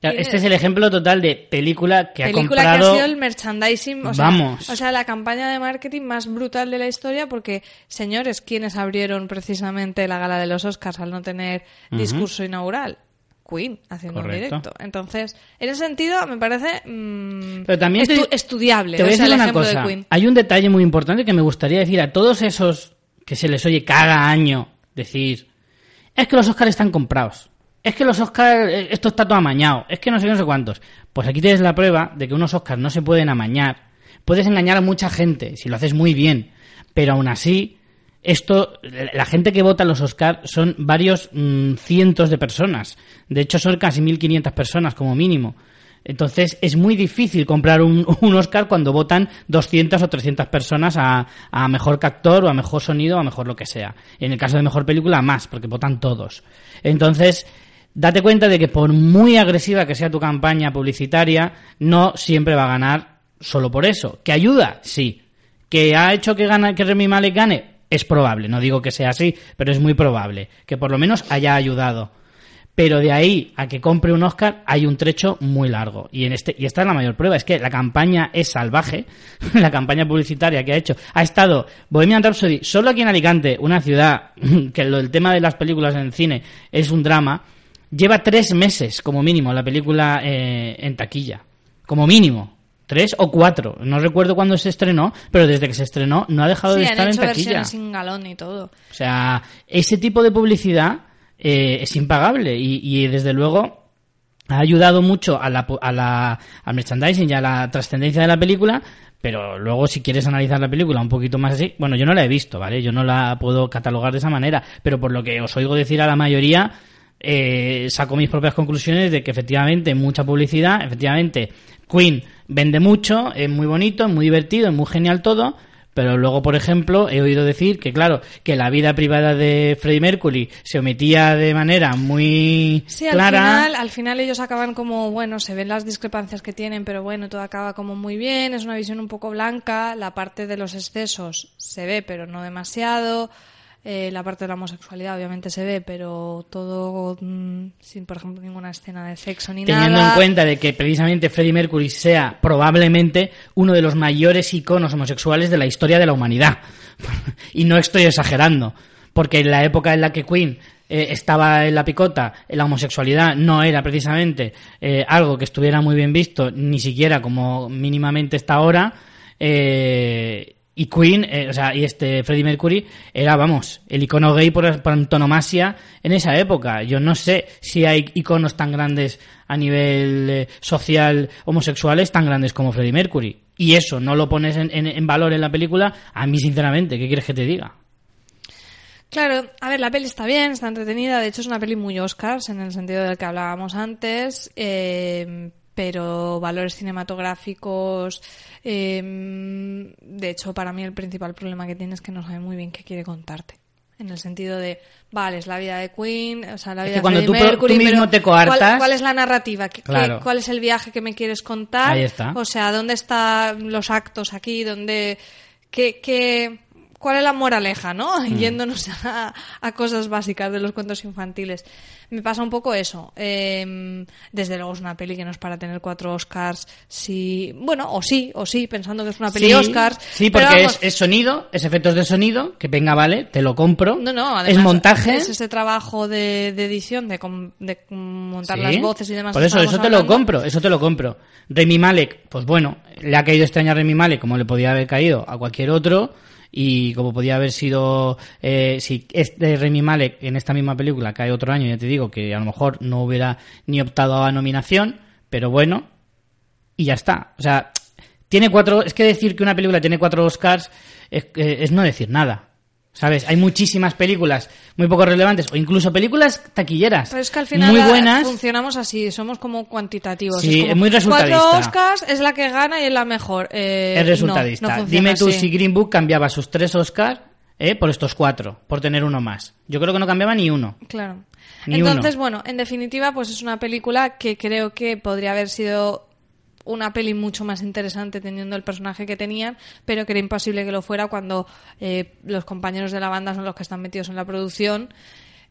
Este es el ejemplo total de película que ha película comprado... que ha sido el merchandising, o sea, Vamos. o sea, la campaña de marketing más brutal de la historia, porque, señores, ¿quiénes abrieron precisamente la gala de los Oscars al no tener discurso inaugural? Queen, haciendo Correcto. un directo. Entonces, en ese sentido, me parece mm, Pero también te- estudiable. Te voy a o sea, decir el una cosa. de Queen. Hay un detalle muy importante que me gustaría decir a todos esos que se les oye cada año decir, es que los Oscars están comprados, es que los Oscars, eh, esto está todo amañado, es que no sé no sé cuántos. Pues aquí tienes la prueba de que unos Oscars no se pueden amañar. Puedes engañar a mucha gente si lo haces muy bien, pero aún así, esto, la gente que vota los Oscars son varios mm, cientos de personas. De hecho, son casi 1.500 personas como mínimo. Entonces es muy difícil comprar un, (laughs) un Oscar cuando votan 200 o 300 personas a, a mejor actor o a mejor sonido o a mejor lo que sea. En el caso de mejor película, más, porque votan todos. Entonces, date cuenta de que por muy agresiva que sea tu campaña publicitaria, no siempre va a ganar solo por eso. ¿Que ayuda? Sí. ¿Que ha hecho que, gana, que Remy Malek gane? Es probable. No digo que sea así, pero es muy probable. Que por lo menos haya ayudado pero de ahí a que compre un Oscar hay un trecho muy largo. Y, en este, y esta es la mayor prueba, es que la campaña es salvaje, (laughs) la campaña publicitaria que ha hecho. Ha estado Bohemian Rhapsody solo aquí en Alicante, una ciudad (laughs) que lo, el tema de las películas en cine es un drama, lleva tres meses como mínimo la película eh, en taquilla. Como mínimo. Tres o cuatro. No recuerdo cuándo se estrenó, pero desde que se estrenó no ha dejado Sí, de han estar en hecho taquilla. versiones sin galón y todo. O sea, ese tipo de publicidad eh, es impagable y, y, desde luego ha ayudado mucho a la, a la, al merchandising y a la trascendencia de la película, pero luego si quieres analizar la película un poquito más así, bueno, yo no la he visto, ¿vale? Yo no la puedo catalogar de esa manera, pero por lo que os oigo decir a la mayoría, eh, saco mis propias conclusiones de que efectivamente mucha publicidad, efectivamente Queen vende mucho, es muy bonito, es muy divertido, es muy genial todo, pero luego, por ejemplo, he oído decir que, claro, que la vida privada de Freddie Mercury se omitía de manera muy Sí, al clara. final, al final ellos acaban como, bueno, se ven las discrepancias que tienen, pero bueno, todo acaba como muy bien, es una visión un poco blanca, la parte de los excesos se ve, pero no demasiado, eh, la parte de la homosexualidad obviamente se ve, pero todo mm, sin, por ejemplo, ninguna escena de sexo ni Teniendo nada. en cuenta de que precisamente Freddie Mercury sea probablemente uno de los mayores iconos homosexuales de la historia de la humanidad. (laughs) y no estoy exagerando, porque en la época en la que Queen eh, estaba en la picota, la homosexualidad no era precisamente eh, algo que estuviera muy bien visto, ni siquiera como mínimamente está ahora. eh, y Queen, eh, o sea, y este Freddie Mercury era, vamos, el icono gay por, por antonomasia en esa época. Yo no sé si hay iconos tan grandes a nivel eh, social homosexuales tan grandes como Freddie Mercury. Y eso no lo pones en, en- en valor en la película, a mí sinceramente, ¿qué quieres que te diga? Claro, a ver, la peli está bien, está entretenida, de hecho es una peli muy Oscars en el sentido del que hablábamos antes, eh, pero valores cinematográficos, eh, de hecho para mí el principal problema que tiene es que no sabe muy bien qué quiere contarte. En el sentido de, vale, es la vida de Queen, o sea, la Es vida que de cuando tú pro- Mercury, tú mismo te ¿cuál- coartas- ¿cuál, es la narrativa? ¿Qué- qué- Claro. ¿Cuál es el viaje que me quieres contar? Ahí está. O sea, ¿dónde están los actos aquí? ¿Dónde, qué, qué, ¿Cuál es la moraleja, no? (laughs) Mm. Yéndonos a, a cosas básicas de los cuentos infantiles. Me pasa un poco eso. Eh, desde luego es una peli que no es para tener cuatro Oscars. Si, bueno, o sí, o sí, pensando que es una peli sí, Oscars. sí, porque vamos, es, es sonido, es efectos de sonido, que venga, vale, te lo compro. No, no, es además montaje. Es ese trabajo de, de edición, de, com- de montar Sí. las voces y demás. Por eso, eso te lo compro, eso te lo compro. Remy Malek, pues bueno, le ha caído este año a Remy Malek como le podía haber caído a cualquier otro y como podía haber sido eh, si este Remy Malek en esta misma película cae otro año, ya te digo que a lo mejor no hubiera ni optado a nominación, pero bueno, y ya está. O sea, tiene cuatro, es que decir que una película tiene cuatro Oscars es, eh, es no decir nada. ¿Sabes? Hay muchísimas películas muy poco relevantes o incluso películas taquilleras Pero es que al final muy buenas funcionamos así, somos como cuantitativos. Sí, como, es muy resultadista. Cuatro Oscars es la que gana y es la mejor. Eh, es resultadista. no Dime tú así. si Green Book cambiaba sus tres Oscars eh, por estos cuatro, por tener uno más. Yo creo que no cambiaba ni uno. Claro. Ni Entonces, uno. bueno, en definitiva, pues es una película que creo que podría haber sido una peli mucho más interesante teniendo el personaje que tenían, pero que era imposible que lo fuera cuando eh, los compañeros de la banda son los que están metidos en la producción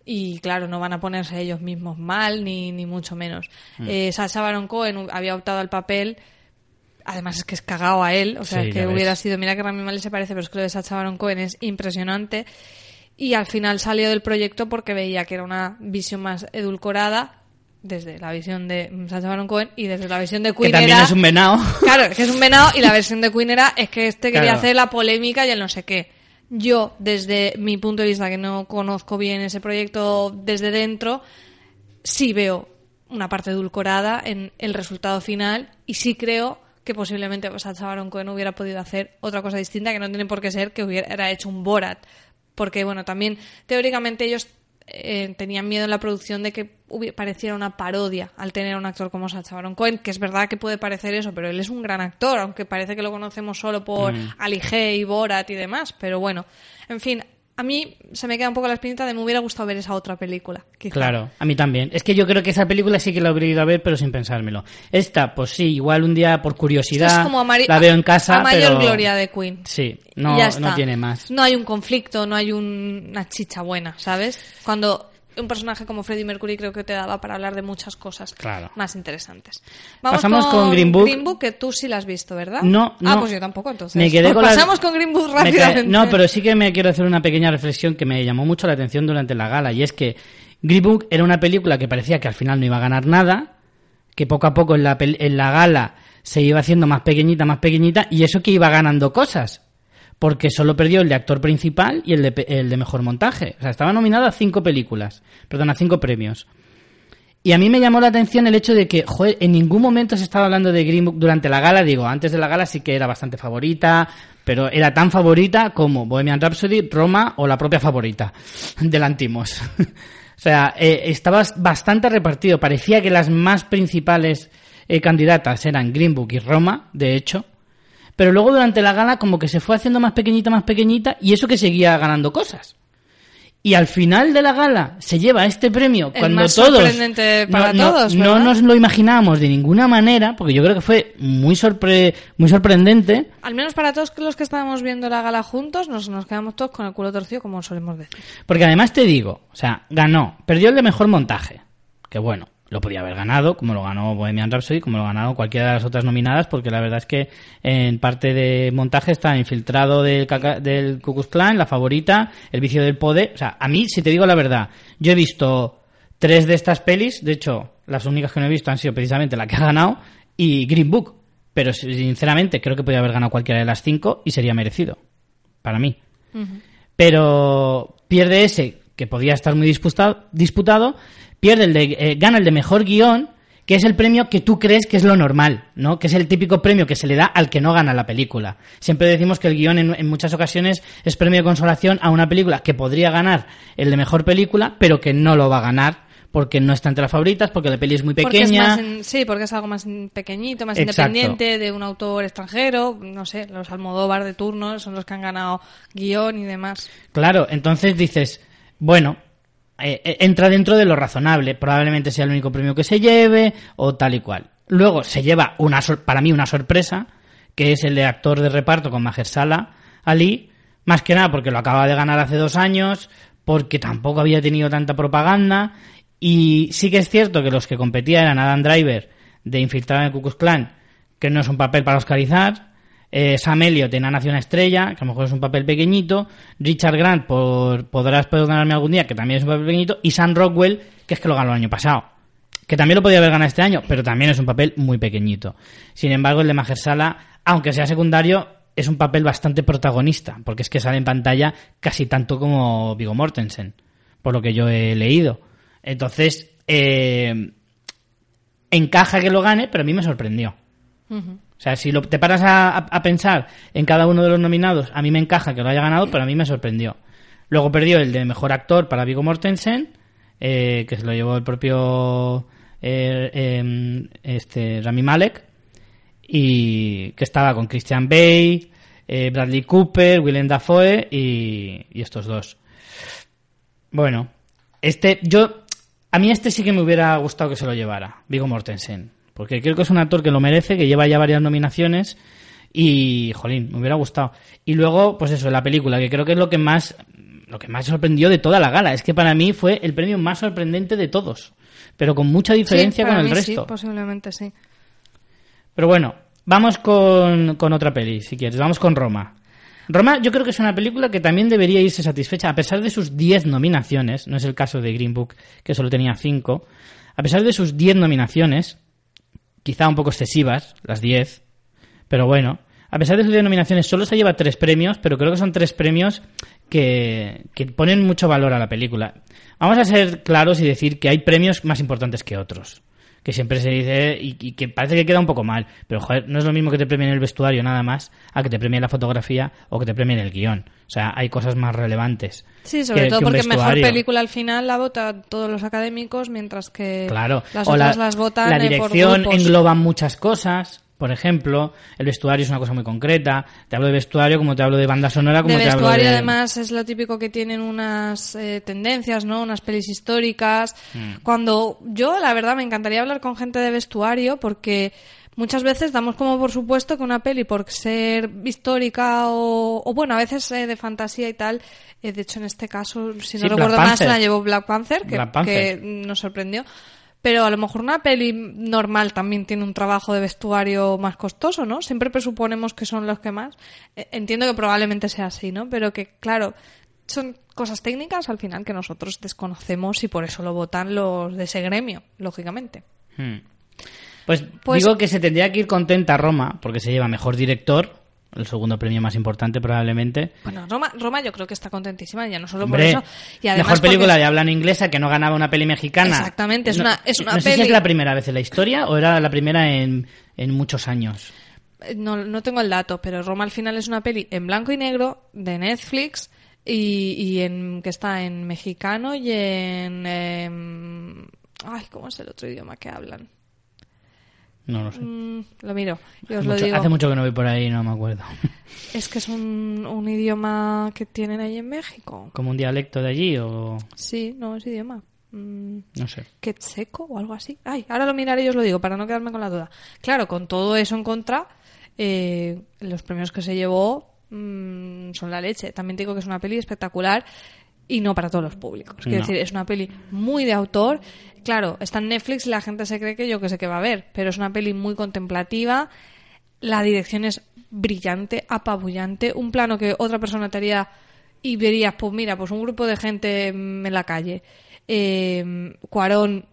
y claro, no van a ponerse ellos mismos mal ni, ni mucho menos. Mm. Eh, Sacha Baron Cohen había optado al papel Además es que es cagado a él, o sea, Sí, que ves. hubiera sido, mira que Rami Malek se parece, pero es que lo de Sacha Baron Cohen es impresionante. Y al final salió del proyecto porque veía que era una visión más edulcorada desde la visión de Sacha Baron Cohen y desde la visión de Que Queen también era... es un venado. (laughs) Claro, es que es un venado y la versión de Queen era es que este quería Claro. hacer la polémica y el no sé qué. yo, desde mi punto de vista, que no conozco bien ese proyecto desde dentro, sí veo una parte edulcorada en el resultado final y sí creo que posiblemente Sacha Baron Cohen hubiera podido hacer otra cosa distinta que no tiene por qué ser que hubiera hecho un Borat. Porque, bueno, también teóricamente ellos eh, tenían miedo en la producción de que pareciera una parodia al tener a un actor como Sacha Baron Cohen, que es verdad que puede parecer eso, pero él es un gran actor, aunque parece que lo conocemos solo por Ali G y Borat y demás. Pero bueno, en fin, a mí se me queda un poco la espinita de me hubiera gustado ver esa otra película. quizá. Claro, a mí también. Es que yo creo que esa película sí que la habría ido a ver, pero sin pensármelo. Esta, pues sí, igual un día por Esto curiosidad es como la veo en casa, a mayor pero... gloria de Queen. Sí, no, ya no tiene más. No hay un conflicto, no hay un- una chicha buena, ¿sabes? Cuando un personaje como Freddie Mercury creo que te daba para hablar de muchas cosas Claro. más interesantes. Vamos Pasamos con Green Book. que tú sí la has visto, ¿verdad? No, Ah, no. pues yo tampoco, entonces. Me quedé (laughs) con las- pasamos con Green Book rápidamente. No, pero sí que me quiero hacer una pequeña reflexión que me llamó mucho la atención durante la gala, y es que Green Book era una película que parecía que al final no iba a ganar nada, que poco a poco en la, pel- en la gala se iba haciendo más pequeñita, más pequeñita, y eso que iba ganando cosas. Porque solo perdió el de actor principal y el de, el de mejor montaje. O sea, estaba nominada a cinco películas. Perdón, a cinco premios. Y a mí me llamó la atención el hecho de que, joder, en ningún momento se estaba hablando de Green Book durante la gala. Digo, antes de la gala sí que era bastante favorita, pero era tan favorita como Bohemian Rhapsody, Roma o la propia favorita de Lantimos. (laughs) o sea, eh, estaba bastante repartido. Parecía que las más principales eh, candidatas eran Green Book y Roma, de hecho. Pero luego durante la gala como que se fue haciendo más pequeñita, más pequeñita, y eso que seguía ganando cosas. Y al final de la gala se lleva este premio El cuando más todos sorprendente para no, no- todos, no ¿verdad? nos lo imaginábamos de ninguna manera, porque yo creo que fue muy sorpre muy sorprendente. Al menos para todos los que estábamos viendo la gala juntos, nos, nos quedamos todos con el culo torcido, como solemos decir. Porque además te digo, o sea, ganó, perdió el de mejor montaje, que bueno, lo podía haber ganado, como lo ganó Bohemian Rhapsody, como lo ganó cualquiera de las otras nominadas, porque la verdad es que en parte de montaje está infiltrado del, caca- del Ku Klux Klan, la favorita, el vicio del poder. O sea, a mí, si te digo la verdad, yo he visto tres de estas pelis, de hecho, las únicas que no he visto han sido precisamente la que ha ganado y Green Book. Pero sinceramente creo que podía haber ganado cualquiera de las cinco y sería merecido, para mí pero pierde ese que podía estar muy disputado, disputado pierde el de, eh, gana el de mejor guion, que es el premio que tú crees que es lo normal, ¿no? Que es el típico premio que se le da al que no gana la película. Siempre decimos que el guion en, en muchas ocasiones es premio de consolación a una película que podría ganar el de mejor película, pero que no lo va a ganar porque no está entre las favoritas, porque la peli es muy Porque es pequeña. más sí, porque es algo más pequeñito, más Exacto. independiente, de un autor extranjero, no sé, los Almodóvar de turno son los que han ganado guion y demás. Claro, entonces dices, bueno, eh, eh, entra dentro de lo razonable, probablemente sea el único premio que se lleve o tal y cual. Luego se lleva una para mí una sorpresa, que es el de actor de reparto con Mahershala Ali, más que nada porque lo acaba de ganar hace dos años, porque tampoco había tenido tanta propaganda. Y sí que es cierto que los que competían eran Adam Driver de Infiltrado en el Ku Klux Klan, que no es un papel para oscarizar, eh, Sam Elliott en una estrella, que a lo mejor es un papel pequeñito, Richard Grant por Podrás perdonarme algún día, que también es un papel pequeñito, y Sam Rockwell, que es que lo ganó el año pasado, que también lo podía haber ganado este año, pero también es un papel muy pequeñito. Sin embargo, el de Mahershala, aunque sea secundario, es un papel bastante protagonista, porque es que sale en pantalla casi tanto como Viggo Mortensen, por lo que yo he leído. Entonces, eh, encaja que lo gane, pero a mí me sorprendió. O sea, si lo, te paras a, pensar en cada uno de los nominados, a mí me encaja que lo haya ganado, pero a mí me sorprendió. Luego perdió el de mejor actor para Viggo Mortensen, eh, que se lo llevó el propio eh, em, este Rami Malek, y que estaba con Christian Bale, eh, Bradley Cooper, Willem Dafoe y, y estos dos. Bueno, este, yo, a mí este sí que me hubiera gustado que se lo llevara, Viggo Mortensen, porque creo que es un actor que lo merece, que lleva ya varias nominaciones y, jolín, me hubiera gustado. Y luego, pues eso, la película, que creo que es lo que más, lo que más sorprendió de toda la gala, es que para mí fue el premio más sorprendente de todos, pero con mucha diferencia Sí, con el mí resto. Sí, posiblemente sí. Pero bueno, vamos con, con otra peli, si quieres. Vamos con Roma. Roma yo creo que es una película que también debería irse satisfecha, a pesar de sus 10 nominaciones, no es el caso de Green Book, que solo tenía 5, a pesar de sus 10 nominaciones, quizá un poco excesivas, las 10, pero bueno, a pesar de sus denominaciones, solo se lleva tres premios, pero creo que son tres premios que, que ponen mucho valor a la película. Vamos a ser claros y decir que hay premios más importantes que otros. Que siempre se dice y, y que parece que queda un poco mal. Pero, joder, no es lo mismo que te premien el vestuario nada más a que te premien la fotografía o que te premien el guion. O sea, hay cosas más relevantes. Sí, sobre que- todo que porque mejor película al final la votan todos los académicos, mientras que Claro. las o otras la, las votan la eh, por dirección grupos. engloba muchas cosas. Por ejemplo, el vestuario es una cosa muy concreta. Te hablo de vestuario como te hablo de banda sonora, como de te hablo vestuario de... además es lo típico que tienen unas eh, tendencias, ¿no? Unas pelis históricas. Mm. Cuando yo, la verdad, me encantaría hablar con gente de vestuario porque muchas veces damos como por supuesto que una peli por ser histórica o, o bueno, a veces eh, de fantasía y tal, eh, de hecho en este caso, si no Sí, recuerdo más, Panther. la llevó Black Panther, que, Black Panther. que nos sorprendió. Pero a lo mejor una peli normal también tiene un trabajo de vestuario más costoso, ¿no? Siempre presuponemos que son los que más. Eh, Entiendo que probablemente sea así, ¿no? Pero que, claro, son cosas técnicas al final que nosotros desconocemos y por eso lo votan los de ese gremio, lógicamente. Hmm. Pues, Pues- digo que se tendría que ir contenta Roma, porque se lleva mejor director, el segundo premio más importante probablemente. Bueno, Roma, Roma yo creo que está contentísima, ya no solo Hombre, por eso. Y además mejor película porque- de habla inglesa que no ganaba una peli mexicana. Exactamente, es No- una- es una no sé si es la primera vez en la historia o era la primera en, en muchos años. Eh, no, no tengo el dato, pero Roma al final es una peli en blanco y negro de Netflix y, y en que está en mexicano y en... em, ay, ¿cómo es el otro idioma que hablan? No lo sé. Mm, lo miro os Hace lo mucho, digo. hace mucho que no voy por ahí, no me acuerdo. (laughs) Es que es un, un idioma que tienen ahí en México. ¿Como un dialecto de allí o...? Sí, no es idioma. Mm, No sé. quetseco o algo así. Ay, ahora lo miraré y os lo digo para no quedarme con la duda. Claro, con todo eso en contra, eh, los premios que se llevó mm, son la leche. También digo que es una peli espectacular y no para todos los públicos. Quiero No. decir, es una peli muy de autor. Claro, está en Netflix y la gente se cree que yo que sé que va a ver, pero es una peli muy contemplativa. La dirección es brillante, apabullante. Un plano que otra persona te haría y verías, pues mira, pues un grupo de gente en la calle. Eh, Cuarón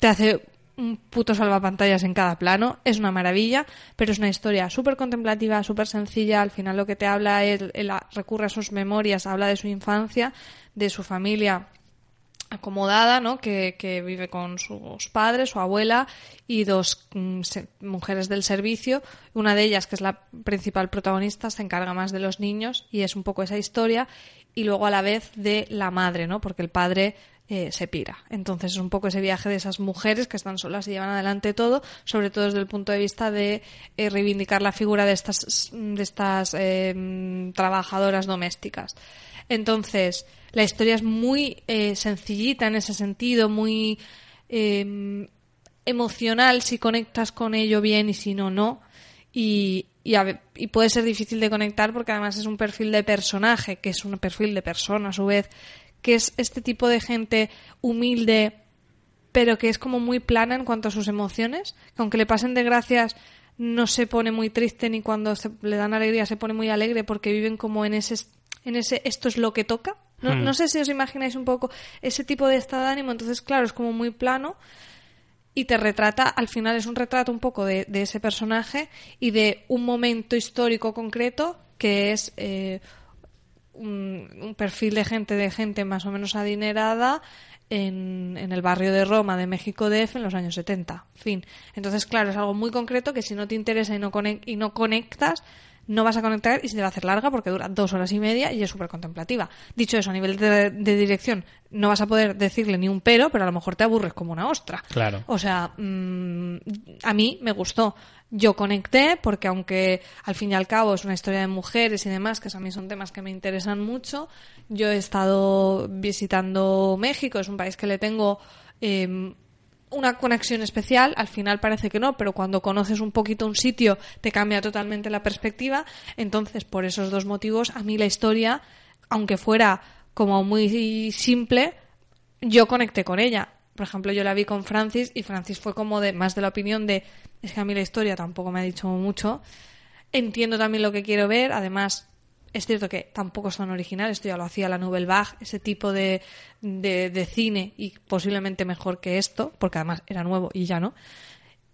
te hace un puto salvapantallas en cada plano, es una maravilla, pero es una historia súper contemplativa, súper sencilla, al final lo que te habla es, él recurre a sus memorias, habla de su infancia, de su familia acomodada, ¿no? Que, vive con sus padres, su abuela y dos mm, mujeres del servicio. Una de ellas, que es la principal protagonista, se encarga más de los niños y es un poco esa historia. Y luego a la vez de la madre, ¿no? Porque el padre eh, se pira. Entonces es un poco ese viaje de esas mujeres que están solas y llevan adelante todo, sobre todo desde el punto de vista de eh, reivindicar la figura de estas, de estas mm, trabajadoras domésticas. Entonces, la historia es muy eh, sencillita en ese sentido, muy eh, emocional si conectas con ello bien y si no, no. Y, y, a y puede ser difícil de conectar porque además es un perfil de personaje, que es un perfil de persona a su vez, que es este tipo de gente humilde, pero que es como muy plana en cuanto a sus emociones, que aunque le pasen desgracias no se pone muy triste ni cuando se- le dan alegría se pone muy alegre porque viven como en ese en ese esto es lo que toca. No, Hmm. no sé si os imagináis un poco ese tipo de estado de ánimo, entonces claro, es como muy plano y te retrata, al final es un retrato un poco de, de ese personaje y de un momento histórico concreto que es eh, un, perfil de gente, de gente más o menos adinerada en, en el barrio de Roma de México DF en los años 70. Fin. Entonces, claro, es algo muy concreto que si no te interesa y no, conec- y no conectas, no vas a conectar y se te va a hacer larga porque dura dos horas y media y es súper contemplativa. Dicho eso, a nivel de, de dirección, no vas a poder decirle ni un pero, pero a lo mejor te aburres como una ostra. Claro. O sea, mm, a mí me gustó. Yo conecté porque aunque al fin y al cabo es una historia de mujeres y demás, que a mí son temas que me interesan mucho, yo he estado visitando México, es un país que le tengo eh, una conexión especial, al final parece que no, pero cuando conoces un poquito un sitio te cambia totalmente la perspectiva, entonces por esos dos motivos a mí la historia, aunque fuera como muy simple, yo conecté con ella. Por ejemplo, yo la vi con Francis y Francis fue como de más de la opinión de es que a mí la historia tampoco me ha dicho mucho. Entiendo también lo que quiero ver, además es cierto que tampoco es tan original, esto ya lo hacía la Nouvelle Vague, ese tipo de, de, de cine y posiblemente mejor que esto, porque además era nuevo y ya no.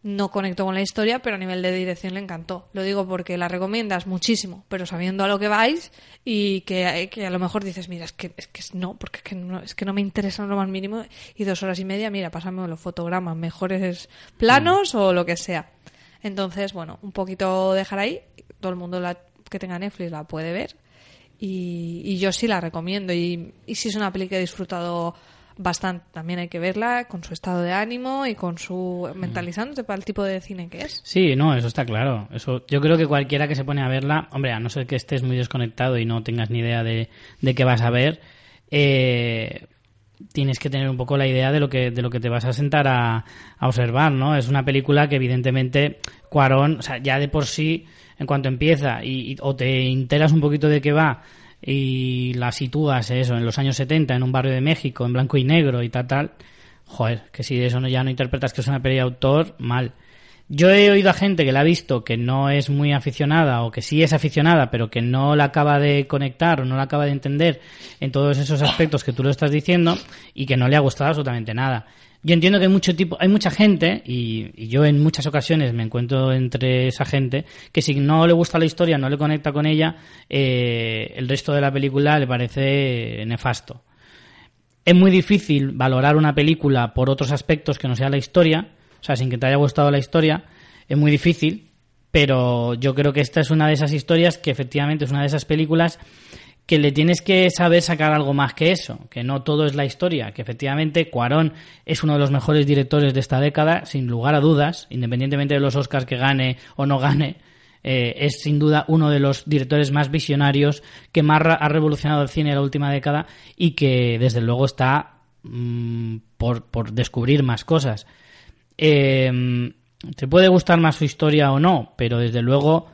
no conectó con la historia, pero a nivel de dirección le encantó. Lo digo porque la recomiendas muchísimo, pero sabiendo a lo que vais y que, que a lo mejor dices, mira, es que, es que no, porque es que no, es que no me interesa en lo más mínimo y dos horas y media, mira, pásame los fotogramas, mejores planos o lo que sea. Entonces, bueno, un poquito dejar ahí, todo el mundo la, que tenga Netflix la puede ver y, y yo sí la recomiendo y, y si es una peli que he disfrutado bastante. También hay que verla con su estado de ánimo y con su mentalizándote para el tipo de cine que es. Sí, no, eso está claro. Eso, yo creo que cualquiera que se pone a verla, hombre, a no ser que estés muy desconectado y no tengas ni idea de, de qué vas a ver, eh, tienes que tener un poco la idea de lo que, de lo que te vas a sentar a, a observar, ¿no? Es una película que evidentemente Cuarón, o sea, ya de por sí, en cuanto empieza y, o te enteras un poquito de qué va y la sitúas eso en los años 70 en un barrio de México en blanco y negro y tal tal joder que si eso no, ya no interpretas que es una peli de autor mal. Yo he oído a gente que la ha visto que no es muy aficionada o que sí es aficionada pero que no la acaba de conectar o no la acaba de entender en todos esos aspectos que tú lo estás diciendo y que no le ha gustado absolutamente nada yo entiendo que hay mucho tipo, hay mucha gente, y, y yo en muchas ocasiones me encuentro entre esa gente, que si no le gusta la historia, no le conecta con ella, eh, el resto de la película le parece nefasto. Es muy difícil valorar una película por otros aspectos que no sea la historia, o sea, sin que te haya gustado la historia, es muy difícil, pero yo creo que esta es una de esas historias que efectivamente es una de esas películas que le tienes que saber sacar algo más que eso, que no todo es la historia, que efectivamente Cuarón es uno de los mejores directores de esta década, sin lugar a dudas, independientemente de los Oscars que gane o no gane, eh, es sin duda uno de los directores más visionarios que más ha revolucionado el cine en la última década y que desde luego está mm, por, por descubrir más cosas. Eh, te puede gustar más su historia o no, pero desde luego,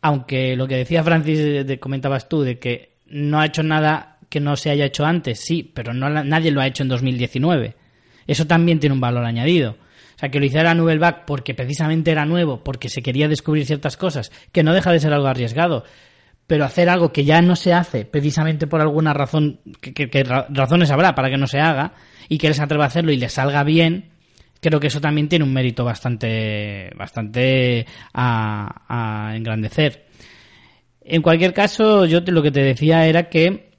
aunque lo que decía Francis, eh, de- comentabas tú, de que no ha hecho nada que no se haya hecho antes, sí, pero no, nadie lo ha hecho en 2019. Eso también tiene un valor añadido. O sea, que lo hiciera Vague porque precisamente era nuevo, porque se quería descubrir ciertas cosas, que no deja de ser algo arriesgado. Pero hacer algo que ya no se hace, precisamente por alguna razón, que, que- que ra- razones habrá para que no se haga, y que él se atreva a hacerlo y le salga bien, creo que eso también tiene un mérito bastante, bastante a engrandecer. En cualquier caso, yo te- lo que te decía era que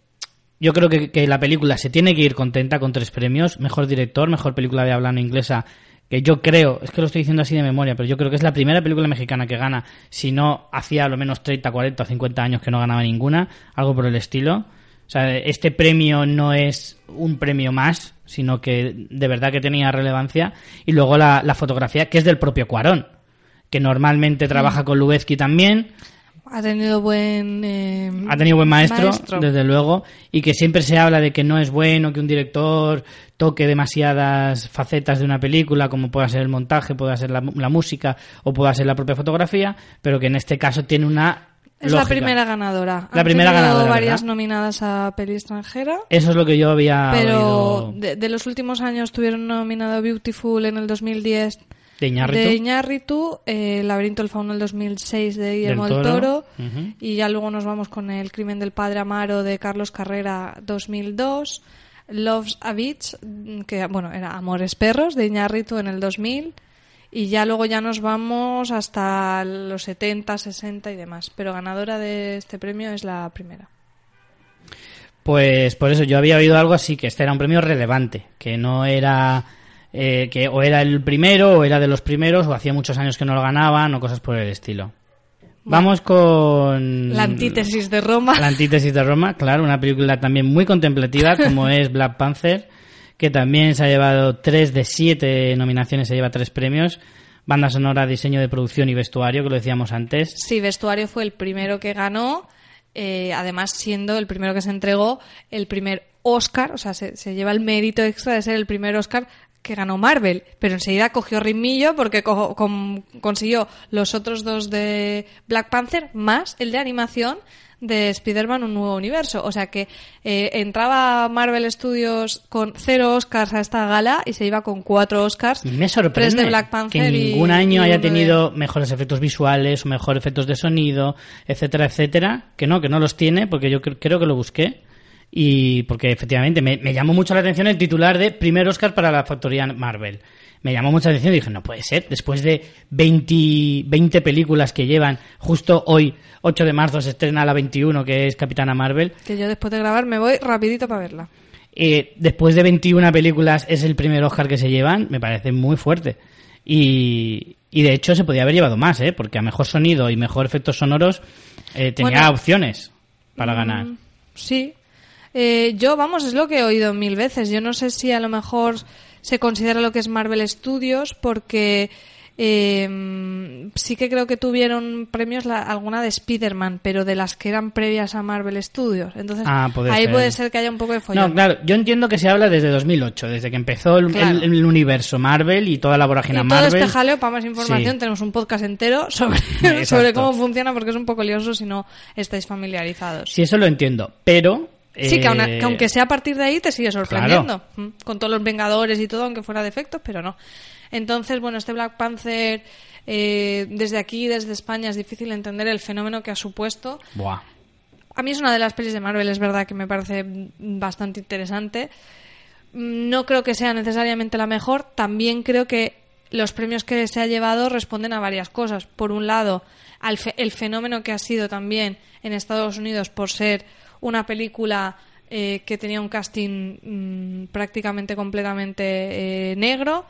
yo creo que, que la película se tiene que ir contenta con tres premios. Mejor director, mejor película de habla no inglesa, que yo creo, es que lo estoy diciendo así de memoria, pero yo creo que es la primera película mexicana que gana, si no hacía a lo menos 30, 40 o 50 años que no ganaba ninguna, algo por el estilo. O sea, este premio no es un premio más, sino que de verdad que tenía relevancia. Y luego la, la fotografía, que es del propio Cuarón, que normalmente trabaja con Lubezki también. Ha tenido buen... eh, Ha tenido buen maestro, maestro. desde luego, y que siempre se habla de que no es bueno que un director toque demasiadas facetas de una película, como pueda ser el montaje, pueda ser la, la música o pueda ser la propia fotografía, pero que en este caso tiene una Es la primera ganadora. La Han primera tenido ganadora, varias ¿verdad? nominadas a peli extranjera. Eso es lo que yo había Pero oído de, de los últimos años tuvieron nominado Beautiful en el 2010 de Iñárritu. de Iñárritu, eh, Laberinto del Fauno en el 2006 de Guillermo Del del Toro. Y ya luego nos vamos con El crimen del padre Amaro de Carlos Carrera 2002, Love's a Beach, mm, que bueno, era Amores Perros de Iñárritu en el 2000 y ya luego ya nos vamos hasta los 70, 60 y demás, pero ganadora de este premio es la primera. Pues por eso yo había oído algo así, que este era un premio relevante, que no era eh, que o era el primero o era de los primeros o hacía muchos años que no lo ganaban o cosas por el estilo. Vamos con La antítesis de Roma. La antítesis de Roma, claro, una película también muy contemplativa como (laughs) es Black Panther, que también se ha llevado tres de siete nominaciones, se lleva tres premios. Banda sonora, diseño de producción y vestuario, que lo decíamos antes. Sí, vestuario fue el primero que ganó, eh, además siendo el primero que se entregó el primer Oscar, o sea, se, se lleva el mérito extra de ser el primer Oscar que ganó Marvel, pero enseguida cogió ritmillo porque co- con- consiguió los otros dos de Black Panther más el de animación de Spider-Man Un Nuevo Universo. O sea que eh, entraba Marvel Studios con cero Oscars a esta gala y se iba con cuatro Oscars. Y me Tres sorprende de Black que Panther ningún año y haya de- tenido mejores efectos visuales o mejores efectos de sonido, etcétera, etcétera. Que no, que no los tiene, porque yo cre- creo que lo busqué. Y porque efectivamente me, me llamó mucho la atención el titular de primer Oscar para la factoría Marvel. me llamó mucha atención y dije, no puede ser, después de 20, 20 películas que llevan, justo hoy, 8 de marzo, se estrena la 21, que es Capitana Marvel, Que yo después de grabar me voy rapidito para verla. eh, después de 21 películas es el primer Oscar que se llevan, me parece muy fuerte. Y, y de hecho se podía haber llevado más, ¿eh? porque a mejor sonido y mejor efectos sonoros eh, tenía Bueno. opciones para ganar. Mm, Sí. Eh, yo, vamos, es lo que he oído mil veces. Yo no sé si a lo mejor se considera lo que es Marvel Studios porque eh, sí que creo que tuvieron premios la- alguna de Spider-Man, pero de las que eran previas a Marvel Studios. Entonces, Ah, puede ahí ser. puede ser que haya un poco de follón. No, claro, yo entiendo que se habla desde 2008, desde que empezó el, Claro. el- el universo Marvel y toda la vorágine Y todo Marvel. este jaleo, para más información, Sí. tenemos un podcast entero sobre, (laughs) sobre cómo funciona, porque es un poco lioso si no estáis familiarizados. Sí, eso lo entiendo, pero... Sí, que, aun- eh, que aunque sea a partir de ahí te sigue sorprendiendo. Mm, Con todos los Vengadores y todo, aunque fuera de efectos, pero no. Entonces, bueno, este Black Panther, eh, desde aquí, desde España, es difícil entender el fenómeno que ha supuesto. Buah. A mí es una de las pelis de Marvel, es verdad que me parece bastante interesante. No creo que sea necesariamente la mejor. También creo que los premios que se ha llevado responden a varias cosas. Por un lado, al fe- el fenómeno que ha sido también en Estados Unidos por ser una película eh, que tenía un casting mm, prácticamente completamente eh, negro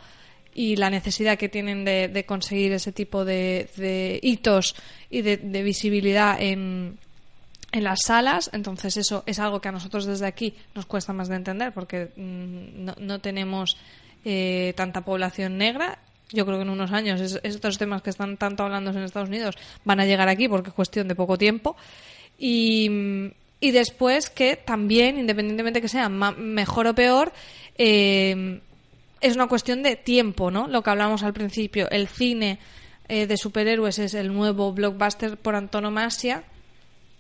y la necesidad que tienen de, de conseguir ese tipo de, de hitos y de, visibilidad en, en las salas, entonces eso es algo que a nosotros desde aquí nos cuesta más de entender porque mm, no, no tenemos eh, tanta población negra. Yo creo que en unos años es- estos temas que están tanto hablando en Estados Unidos van a llegar aquí porque es cuestión de poco tiempo. Y, mm, y después que también, independientemente que sea mejor o peor, eh, es una cuestión de tiempo, ¿no? Lo que hablamos al principio, el cine eh, de superhéroes es el nuevo blockbuster por antonomasia,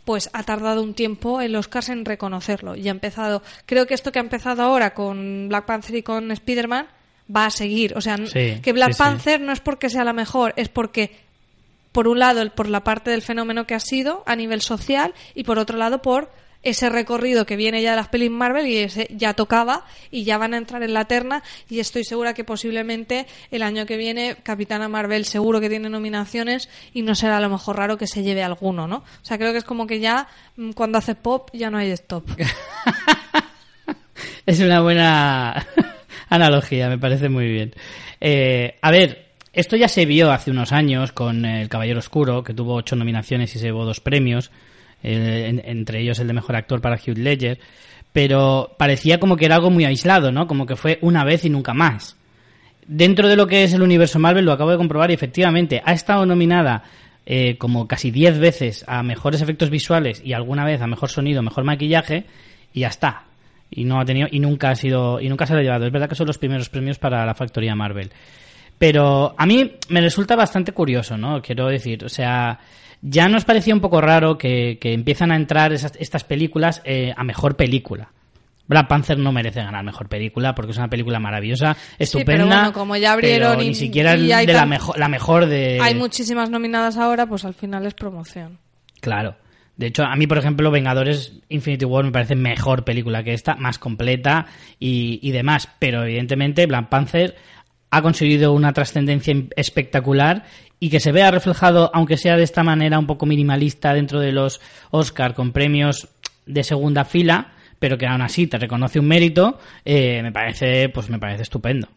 pues ha tardado un tiempo el Oscars en reconocerlo y ha empezado, creo que esto que ha empezado ahora con Black Panther y con Spider-Man va a seguir, o sea, Sí, que Black sí, sí. Panther no es porque sea la mejor, es porque por un lado por la parte del fenómeno que ha sido a nivel social y por otro lado por ese recorrido que viene ya de las pelis Marvel y ese ya tocaba y ya van a entrar en la terna y estoy segura que posiblemente el año que viene Capitana Marvel seguro que tiene nominaciones y no será a lo mejor raro que se lleve alguno, ¿no? O sea, creo que es como que ya mm, cuando hace pop ya no hay stop. (laughs) Es una buena (laughs) analogía, me parece muy bien. Eh, a ver, esto ya se vio hace unos años con El Caballero Oscuro, que tuvo ocho nominaciones y se llevó dos premios, eh, en- entre ellos el de Mejor Actor para Hugh Ledger, pero parecía como que era algo muy aislado, ¿no? Como que fue una vez y nunca más. Dentro de lo que es el universo Marvel, lo acabo de comprobar y efectivamente ha estado nominada eh, como casi 10 veces a mejores efectos visuales y alguna vez a mejor sonido, mejor maquillaje y ya está. Y no ha tenido y nunca ha sido y nunca se lo ha llevado. Es verdad que son los primeros premios para la factoría Marvel. Pero a mí me resulta bastante curioso, ¿no? Quiero decir, o sea, ya nos parecía un poco raro que, que empiezan a entrar esas- estas películas eh, a mejor película. Black Panther no merece ganar mejor película porque es una película maravillosa, estupenda. pero bueno, como ya abrieron y- ni siquiera y de la tan- mejor, la mejor de. Hay muchísimas nominadas ahora, pues al final es promoción. Claro. De hecho, a mí, por ejemplo, Vengadores Infinity War me parece mejor película que esta, más completa y, y demás. Pero evidentemente, Black Panther ha conseguido una trascendencia espectacular y que se vea reflejado, aunque sea de esta manera un poco minimalista dentro de los Oscar con premios de segunda fila, pero que aún así te reconoce un mérito, eh, me parece, pues me parece estupendo.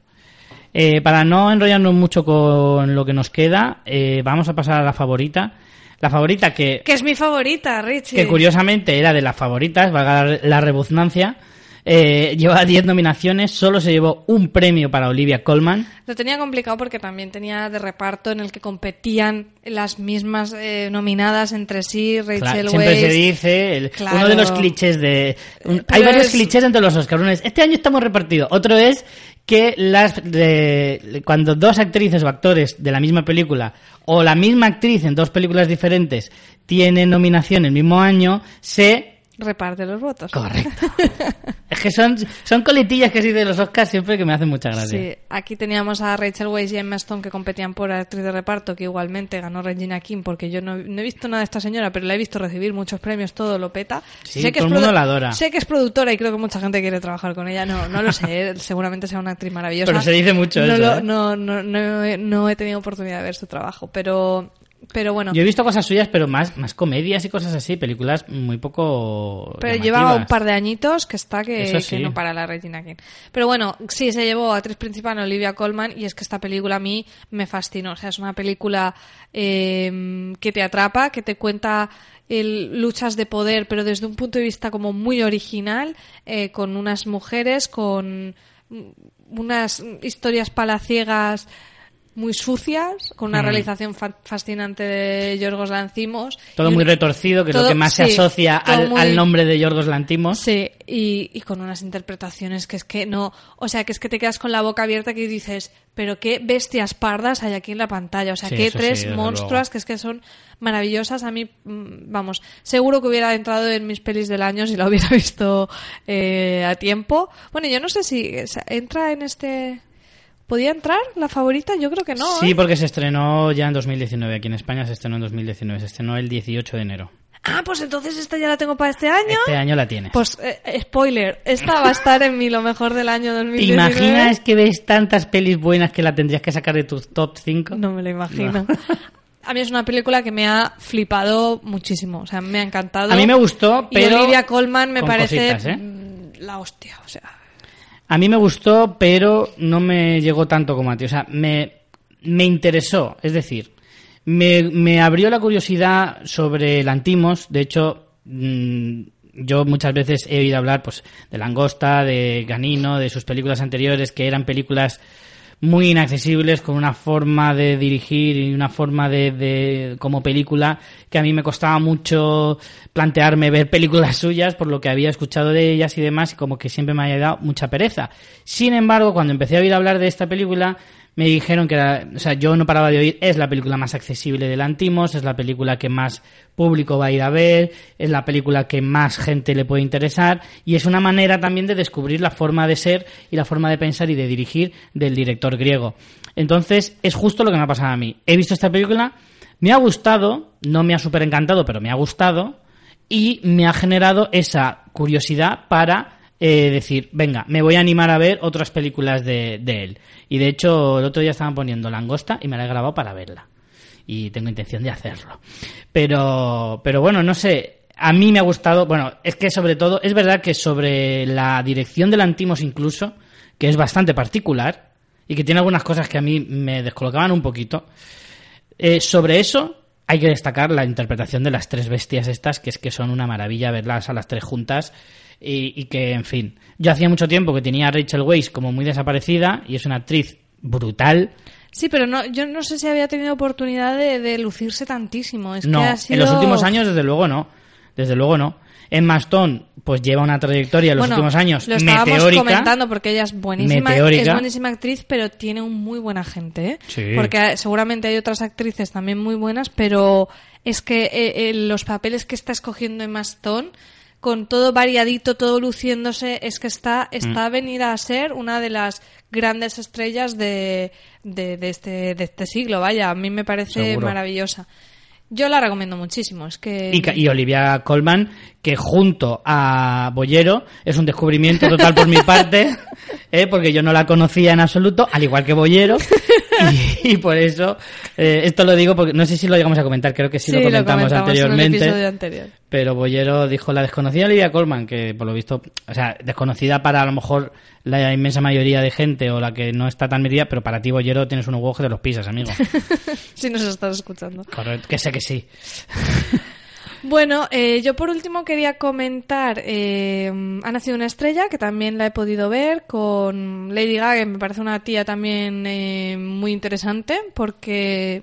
Eh, para no enrollarnos mucho con lo que nos queda, eh, vamos a pasar a la favorita. La favorita que, Que es mi favorita, Richie. que curiosamente era de las favoritas, valga la- la rebuznancia, eh, lleva 10 nominaciones, solo se llevó un premio para Olivia Colman. Lo tenía complicado porque también tenía de reparto en el que competían las mismas eh, nominadas entre sí, Rachel Claro, siempre se dice, el- Claro. uno de los clichés de... un- hay varios es- clichés entre los Oscars. Uno es, este año estamos repartidos. Otro es que las de- cuando dos actrices o actores de la misma película o la misma actriz en dos películas diferentes tienen nominación el mismo año, se reparte los votos. Correcto. (laughs) es que son, son coletillas que sí de los Oscars siempre que me hacen mucha gracia. Sí, aquí teníamos a Rachel Weisz y Emma Stone que competían por actriz de reparto, que igualmente ganó Regina King, porque yo no, no he visto nada de esta señora, pero la he visto recibir muchos premios, todo lo peta. Sí, sé que todo es el mundo la adora. Sé que es productora y creo que mucha gente quiere trabajar con ella. No, no lo sé, (laughs) seguramente sea una actriz maravillosa. Pero se dice mucho no eso, lo- ¿eh? no, no, no, no he tenido oportunidad de ver su trabajo, pero, pero bueno. Yo he visto cosas suyas, pero más, más comedias y cosas así, películas muy poco. Pero llamativas. lleva un par de añitos que está que, Eso sí. que no para la Regina King. Pero bueno, sí, se llevó a actriz principal Olivia Colman y es que esta película a mí me fascinó. O sea, es una película eh, que te atrapa, que te cuenta el- luchas de poder, pero desde un punto de vista como muy original, eh, con unas mujeres, con mm, unas historias palaciegas muy sucias, con una Mm. realización fa- fascinante de Yorgos Lanzimos. Todo muy retorcido, que es lo todo- que más se sí, asocia todo al, muy- al nombre de Yorgos Lantimos. Sí, y, y con unas interpretaciones que es que no, o sea, que es que te quedas con la boca abierta que dices, pero qué bestias pardas hay aquí en la pantalla, o sea, Sí, qué sí, tres monstruas luego. que es que son maravillosas. A mí, mm, vamos, seguro que hubiera entrado en mis pelis del año si la hubiera (laughs) visto eh, a tiempo. Bueno, yo no sé si entra en este... ¿Podía entrar la favorita? Yo creo que no. Sí, ¿eh? porque se estrenó ya en 2019. Aquí en España se estrenó en 2019. Se estrenó el 18 de enero. Ah, pues entonces esta ya la tengo para este año. Este año la tienes. Pues, eh, spoiler, esta va a estar en mi lo mejor del año ¿Te 2019. imaginas que ves tantas pelis buenas que la tendrías que sacar de tus top 5? No me lo imagino. (laughs) A mí es una película que me ha flipado muchísimo, o sea, me ha encantado. A mí me gustó, Y pero Olivia Colman me parece cositas, ¿eh? mm, la hostia, o sea. A mí me gustó, pero no me llegó tanto como a ti. O sea, me, me interesó. Es decir, me, me abrió la curiosidad sobre el Antimos. De hecho, mm, yo muchas veces he oído hablar pues, de Langosta, de Ganino, de sus películas anteriores, que eran películas muy inaccesibles, con una forma de dirigir y una forma de, de como película que a mí me costaba mucho plantearme ver películas (laughs) suyas por lo que había escuchado de ellas y demás y como que siempre me había dado mucha pereza. Sin embargo, cuando empecé a oír hablar de esta película, me dijeron que era, o sea, yo no paraba de oír, es la película más accesible del Antimos, es la película que más público va a ir a ver, es la película que más gente le puede interesar y es una manera también de descubrir la forma de ser y la forma de pensar y de dirigir del director griego. Entonces, es justo lo que me ha pasado a mí. He visto esta película, me ha gustado, no me ha súper encantado, pero me ha gustado y me ha generado esa curiosidad para eh, decir, venga, me voy a animar a ver otras películas de, él. Y de hecho, el otro día estaban poniendo Langosta y me la he grabado para verla. Y tengo intención de hacerlo. Pero, pero bueno, no sé. A mí me ha gustado, bueno, es que sobre todo, es verdad que sobre la dirección del Antimos incluso, que es bastante particular y que tiene algunas cosas que a mí me descolocaban un poquito, eh, sobre eso hay que destacar la interpretación de las tres bestias estas, que es que son una maravilla verlas a las tres juntas y, y que, en fin, yo hacía mucho tiempo que tenía a Rachel Weisz como muy desaparecida y es una actriz brutal. Sí, pero no, yo no sé si había tenido oportunidad de, de lucirse tantísimo. Es no, que ha sido... en los últimos años desde luego no, desde luego no. Emma Stone pues lleva una trayectoria en los Bueno, últimos años lo estábamos meteórica. comentando porque ella es buenísima, Meteórica. es buenísima actriz, pero tiene un muy buena gente, ¿eh? Sí. Porque eh, seguramente hay otras actrices también muy buenas, pero es que eh, eh, los papeles que está escogiendo Emma Stone con todo variadito, todo luciéndose, es que está, está Mm. venida a ser una de las grandes estrellas de, de, de este, de este siglo. Vaya, a mí me parece Seguro. maravillosa. Yo la recomiendo muchísimo. Es que y Olivia Colman, que junto a Bollero es un descubrimiento total por mi (laughs) parte, ¿eh? porque yo no la conocía en absoluto, al igual que Bollero, (laughs) y, y por eso, eh, esto lo digo porque no sé si lo llegamos a comentar, creo que sí, lo comentamos, anteriormente. anterior. Pero Bollero dijo la desconocida Olivia Colman, que por lo visto, o sea, desconocida para a lo mejor la inmensa mayoría de gente o la que no está tan medida, pero para ti Bollero tienes unos huevos que te los pisas, amigo. (laughs) Si nos estás escuchando. Correcto, que sé que sí. (laughs) Bueno, eh, yo por último quería comentar eh, Ha nacido una estrella, que también la he podido ver, con Lady Gaga, que me parece una tía también eh, muy interesante, porque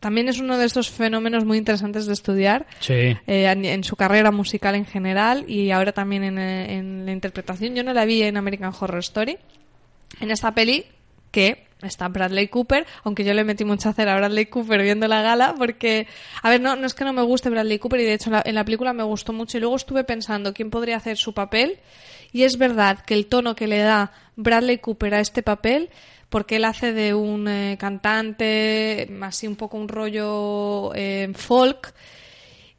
también es uno de estos fenómenos muy interesantes de estudiar Sí. eh, en, en su carrera musical en general y ahora también en, en la interpretación. Yo no la vi en American Horror Story, en esta peli que está Bradley Cooper, aunque yo le metí mucha cera a Bradley Cooper viendo la gala, porque, a ver, no, no es que no me guste Bradley Cooper, y de hecho en la, película me gustó mucho, y luego estuve pensando quién podría hacer su papel, y es verdad que el tono que le da Bradley Cooper a este papel, porque él hace de un eh, cantante, así un poco un rollo eh, folk,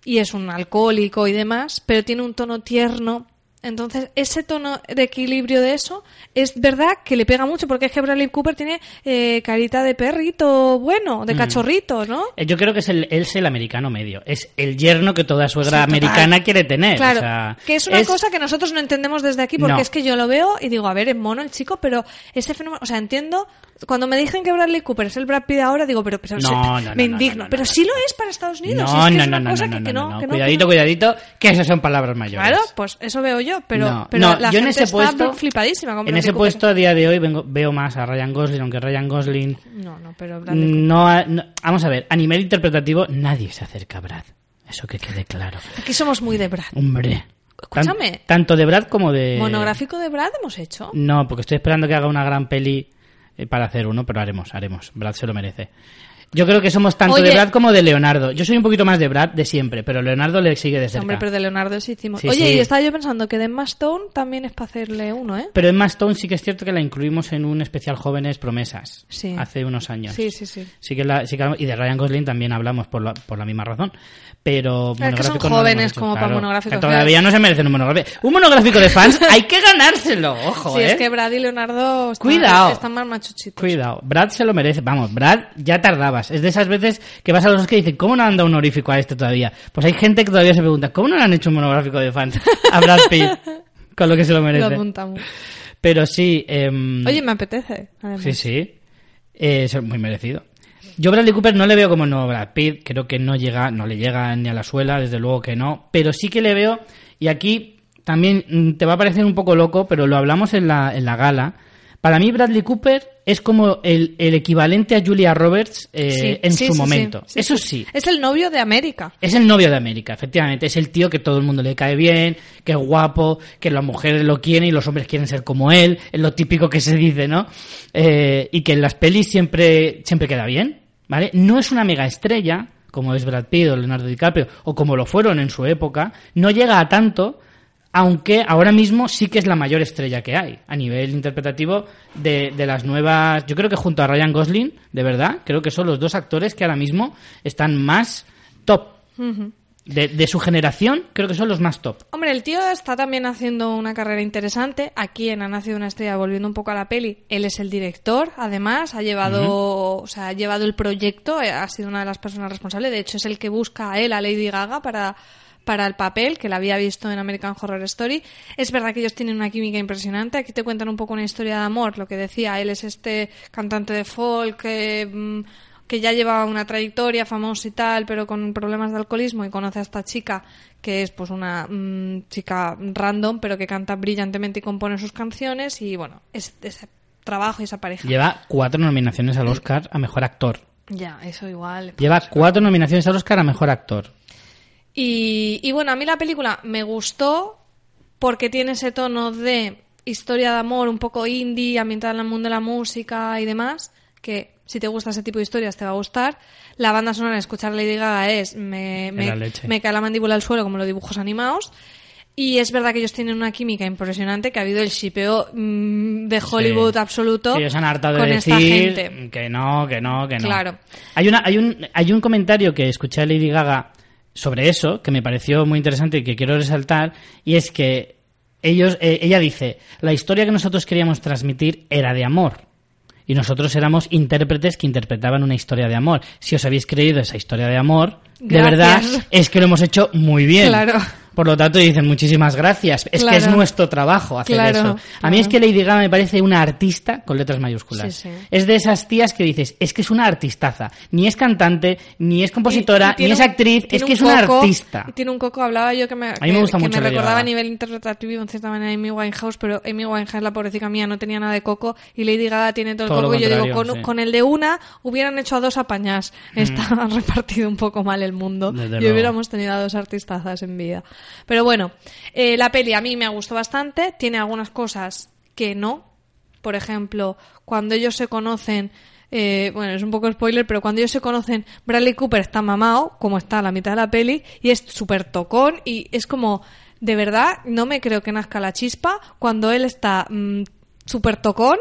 y es un alcohólico y demás, pero tiene un tono tierno. Entonces, ese tono de equilibrio de eso es verdad que le pega mucho, porque es que Bradley Cooper tiene eh, carita de perrito bueno, de cachorrito, ¿no? Eh, Yo creo que es el, es el americano medio. Es el yerno que toda suegra Sí, total. americana quiere tener. Claro, o sea, que es una cosa que nosotros no entendemos desde aquí, porque No. es que yo lo veo y digo, a ver, es mono el chico, pero ese fenómeno, o sea, entiendo, cuando me dicen que Bradley Cooper es el Brad Pitt ahora, digo, pero, pero No, no, no, me no, indigno, no, no, pero sí lo es para Estados Unidos, No, no, no, no, no, Cuidadito, cuidadito, que esas son palabras mayores. Claro, pues eso veo yo, pero, pero la yo en gente ese está puesto, flipadísima con en ese Cooper. puesto a día de hoy vengo- veo más a Ryan Gosling, aunque Ryan Gosling No, no, pero Bradley no, no- vamos a ver, a nivel interpretativo nadie se acerca a Brad. Eso que quede claro. Aquí somos muy de Brad. Hombre. Tan- Escúchame. tanto de Brad como de Monográfico de Brad hemos hecho. No, porque estoy esperando que haga una gran peli para hacer uno, pero haremos, haremos. Brad se lo merece. Yo creo que somos tanto Oye. de Brad como de Leonardo. Yo soy un poquito más de Brad de siempre, pero Leonardo le sigue de cerca. Hombre, pero de Leonardo sí hicimos. Sí, Oye, sí. y estaba yo pensando que de Emma Stone también es para hacerle uno, ¿eh? Pero Emma Stone sí que es cierto que la incluimos en un especial Jóvenes Promesas. Sí. Hace unos años. Sí, sí, sí. Sí que la, que- y de Ryan Gosling también hablamos por la, por la misma razón. Pero que son no jóvenes como para monográficos. Todavía no se merecen un monográfico. Un monográfico de fans hay que ganárselo, (laughs) ojo, sí, ¿eh? es que Brad y Leonardo están, Cuidado. están más machuchitos. Cuidado, Brad se lo merece. Vamos, Brad, ya Es de esas veces que vas a los que dicen, ¿cómo no han dado un honorífico a este todavía? Pues hay gente que todavía se pregunta, ¿cómo no le han hecho un monográfico de fans a Brad Pitt? (laughs) Con lo que se lo Lo merece. apuntamos. Pero sí, em, Oye, me apetece. además. sí, sí, eh, es muy merecido. Yo Bradley Cooper no le veo como nuevo Brad Pitt, creo que no llega, no le llega ni a la suela, desde luego que no, pero sí que le veo, y aquí también mm, te va a parecer un poco loco, pero lo hablamos en la, en la gala. Para mí Bradley Cooper es como el, el equivalente a Julia Roberts eh, Sí, en sí, su sí, momento. Eso sí. sí. Es el novio de América. Es el novio de América, efectivamente. Es el tío que todo el mundo le cae bien, que es guapo, que las mujeres lo quieren y los hombres quieren ser como él. Es lo típico que se dice, ¿no? Eh, y que en las pelis siempre, siempre queda bien, ¿vale? No es una mega estrella, como es Brad Pitt o Leonardo DiCaprio, o como lo fueron en su época. No llega a tanto, aunque ahora mismo sí que es la mayor estrella que hay a nivel interpretativo de, de las nuevas. Yo creo que junto a Ryan Gosling, de verdad, creo que son los dos actores que ahora mismo están más top. de, de su generación, creo que son los más top. Hombre, el tío está también haciendo una carrera interesante. Aquí en Ha nacido una estrella, volviendo un poco a la peli, él es el director, además, ha llevado, o sea, ha llevado el proyecto, eh, ha sido una de las personas responsables. De hecho, es el que busca a él, a Lady Gaga, para, para el papel, que la había visto en American Horror Story. Es verdad que ellos tienen una química impresionante. Aquí te cuentan un poco una historia de amor, lo que decía, él es este cantante de folk, eh, mm, que ya lleva una trayectoria famoso y tal, pero con problemas de alcoholismo y conoce a esta chica que es pues una mm, chica random, pero que canta brillantemente y compone sus canciones y bueno, es ese trabajo y esa pareja. Lleva cuatro nominaciones al Oscar a Mejor Actor. Ya, eso igual. Lleva cuatro nominaciones al Oscar a Mejor Actor. Y, y bueno, a mí la película me gustó porque tiene ese tono de historia de amor un poco indie, ambientada en el mundo de la música y demás, que si te gusta ese tipo de historias te va a gustar. La banda sonora, escuchar Lady Gaga es me, me, me cae la mandíbula al suelo como los dibujos animados. Y es verdad que ellos tienen una química impresionante, que ha habido el shipeo mm, de Hollywood Sí. absoluto Sí, ellos han hartado de con esta decir gente. que no, que no, que no. Claro. Hay, una, hay, un, hay un comentario que escuché a Lady Gaga sobre eso, que me pareció muy interesante y que quiero resaltar, y es que ellos, eh, ella dice, la historia que nosotros queríamos transmitir era de amor. Y nosotros éramos intérpretes que interpretaban una historia de amor. Si os habéis creído esa historia de amor, de verdad es que lo hemos hecho muy bien. Claro. Por lo tanto, dicen muchísimas gracias. Es que es Claro. nuestro trabajo hacer Claro, eso. A mí es claro. que Lady Gaga me parece una artista con letras mayúsculas. Sí, sí. Es de esas tías que dices, es que es una artistaza. Ni es cantante, ni es compositora, Y- y tiene ni es actriz, es que es una artista. Tiene un coco, hablaba yo que me, mí me gusta que mucho me Lady recordaba Gaga. a nivel interpretativo, en cierta manera, Amy Winehouse, pero Amy Winehouse, la pobrecita mía, no tenía nada de coco y Lady Gaga tiene todo el Todo coco. Y yo digo, con, sí. con el de una hubieran hecho a dos apañás. Está (laughs) repartido un poco mal el mundo Desde y luego. hubiéramos tenido a dos artistazas en vida. Pero bueno, eh, la peli a mí me gustó bastante, tiene algunas cosas que no, por ejemplo, cuando ellos se conocen, eh, bueno, es un poco spoiler, pero cuando ellos se conocen, Bradley Cooper está mamado, como está a la mitad de la peli, y es súper tocón, y es como, de verdad, no me creo que nazca la chispa cuando él está mm, súper tocón.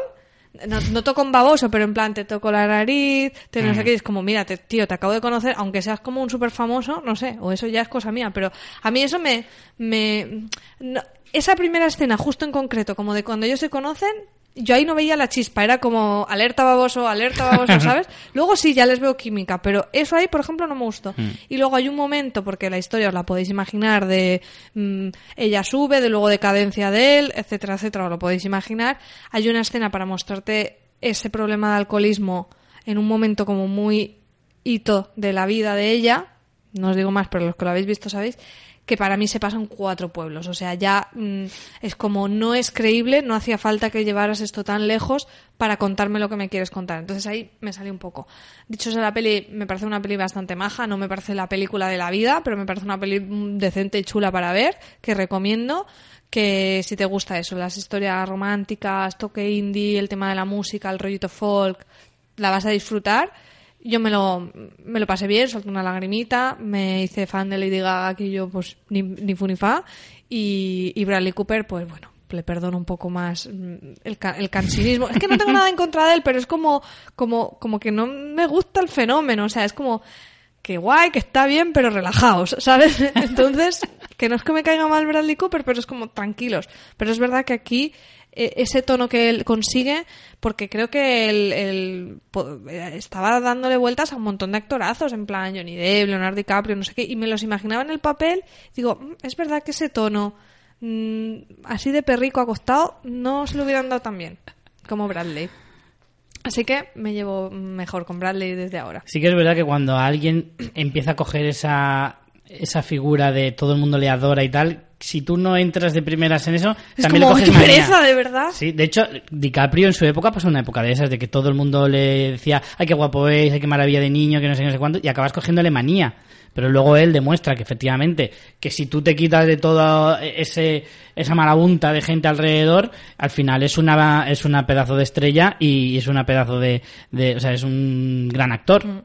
No, no toco un baboso, pero en plan te toco la nariz, te no sé qué, y es como, mira, te- tío, te acabo de conocer, aunque seas como un súper famoso, no sé, o eso ya es cosa mía, pero a mí eso me... me no- esa primera escena, justo en concreto, como de cuando ellos se conocen, yo ahí no veía la chispa, era como alerta baboso, alerta baboso, (laughs) ¿sabes? Luego sí, ya les veo química, pero eso ahí, por ejemplo, no me gustó. Y luego hay un momento, porque la historia os la podéis imaginar, de mm, ella sube, de luego decadencia de él, etcétera, etcétera, os lo podéis imaginar. Hay una escena para mostrarte ese problema de alcoholismo en un momento como muy hito de la vida de ella, no os digo más, pero los que lo habéis visto sabéis, que para mí se pasan cuatro pueblos. O sea, ya mm, es como no es creíble, no hacía falta que llevaras esto tan lejos para contarme lo que me quieres contar. Entonces ahí me sale un poco. Dicho sea la peli, me parece una peli bastante maja, no me parece la película de la vida, pero me parece una peli mm, decente y chula para ver, que recomiendo que si te gusta eso, las historias románticas, toque indie, el tema de la música, el rollito folk, la vas a disfrutar. Yo me lo, me lo pasé bien, solté una lagrimita, me hice fan de Lady Gaga, que yo pues ni, ni fu ni fa, y, y Bradley Cooper, pues bueno, le perdono un poco más mm, el, el cansinismo. Es que no tengo nada en contra de él, pero es como, como, como que no me gusta el fenómeno, o sea, es como que guay, que está bien, pero relajaos, ¿sabes? (laughs) Entonces, que no es que me caiga mal Bradley Cooper, pero es como tranquilos. Pero es verdad que aquí ese tono que él consigue, porque creo que él, estaba dándole vueltas a un montón de actorazos, en plan Johnny Depp, Leonardo DiCaprio, no sé qué, y me los imaginaba en el papel, digo, "Mm, es verdad que ese tono mm, así de perrico acostado no se lo hubieran dado tan bien como Bradley. Así que me llevo mejor con Bradley desde ahora. Sí que es verdad que cuando alguien empieza a coger esa, esa figura de todo el mundo le adora y tal, si tú no entras de primeras en eso, Es también como, le "Ay, coges qué manía". de verdad. Sí, de hecho, DiCaprio en su época pasó una época de esas, de que todo el mundo le decía, ay, qué guapo es, ay, qué maravilla de niño, que no sé, no sé cuánto, y acabas cogiéndole manía. Pero luego él demuestra que efectivamente, que si tú te quitas de toda ese, esa marabunta de gente alrededor, al final es una, es una pedazo de estrella y es una pedazo de, de o sea, es un gran actor.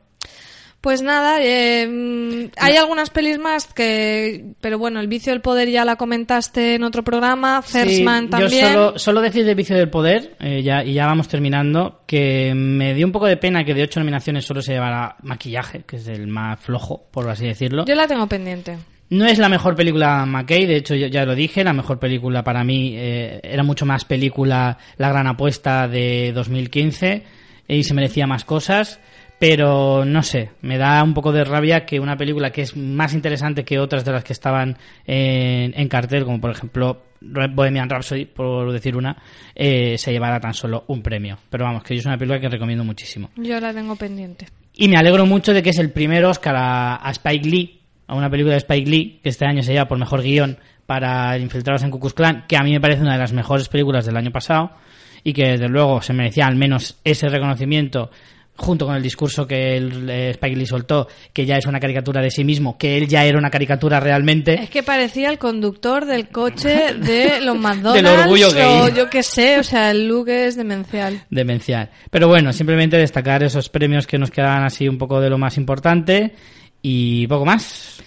Pues nada, eh, mm, hay algunas pelis más que, pero bueno, el vicio del poder ya la comentaste en otro programa, First Sí, Man también. Yo solo, solo decir de Vicio del Poder, eh, ya, y ya vamos terminando, que me dio un poco de pena que de ocho nominaciones solo se llevara maquillaje, que es el más flojo, por así decirlo. Yo la tengo pendiente. No es la mejor película McKay, de hecho yo ya lo dije, la mejor película para mí eh, era mucho más película La Gran Apuesta de 2015 y se merecía más cosas, pero no sé, me da un poco de rabia que una película que es más interesante que otras de las que estaban en, en cartel, como por ejemplo Bohemian Rhapsody, por decir una, eh, se llevara tan solo un premio. Pero vamos, que yo es una película que recomiendo muchísimo. Yo la tengo pendiente. Y me alegro mucho de que es el primer Oscar a, a Spike Lee, a una película de Spike Lee, que este año se lleva por mejor guion para Infiltrados en Ku Klux Klan, que a mí me parece una de las mejores películas del año pasado y que desde luego se merecía al menos ese reconocimiento junto con el discurso que el, eh, Spike Lee soltó, que ya es una caricatura de sí mismo, que él ya era una caricatura realmente. Es que parecía el conductor del coche (laughs) de los McDonald's. Del orgullo o gay. yo qué sé, o sea, el look es demencial. demencial. Pero bueno, simplemente destacar esos premios que nos quedan así un poco de lo más importante y poco más.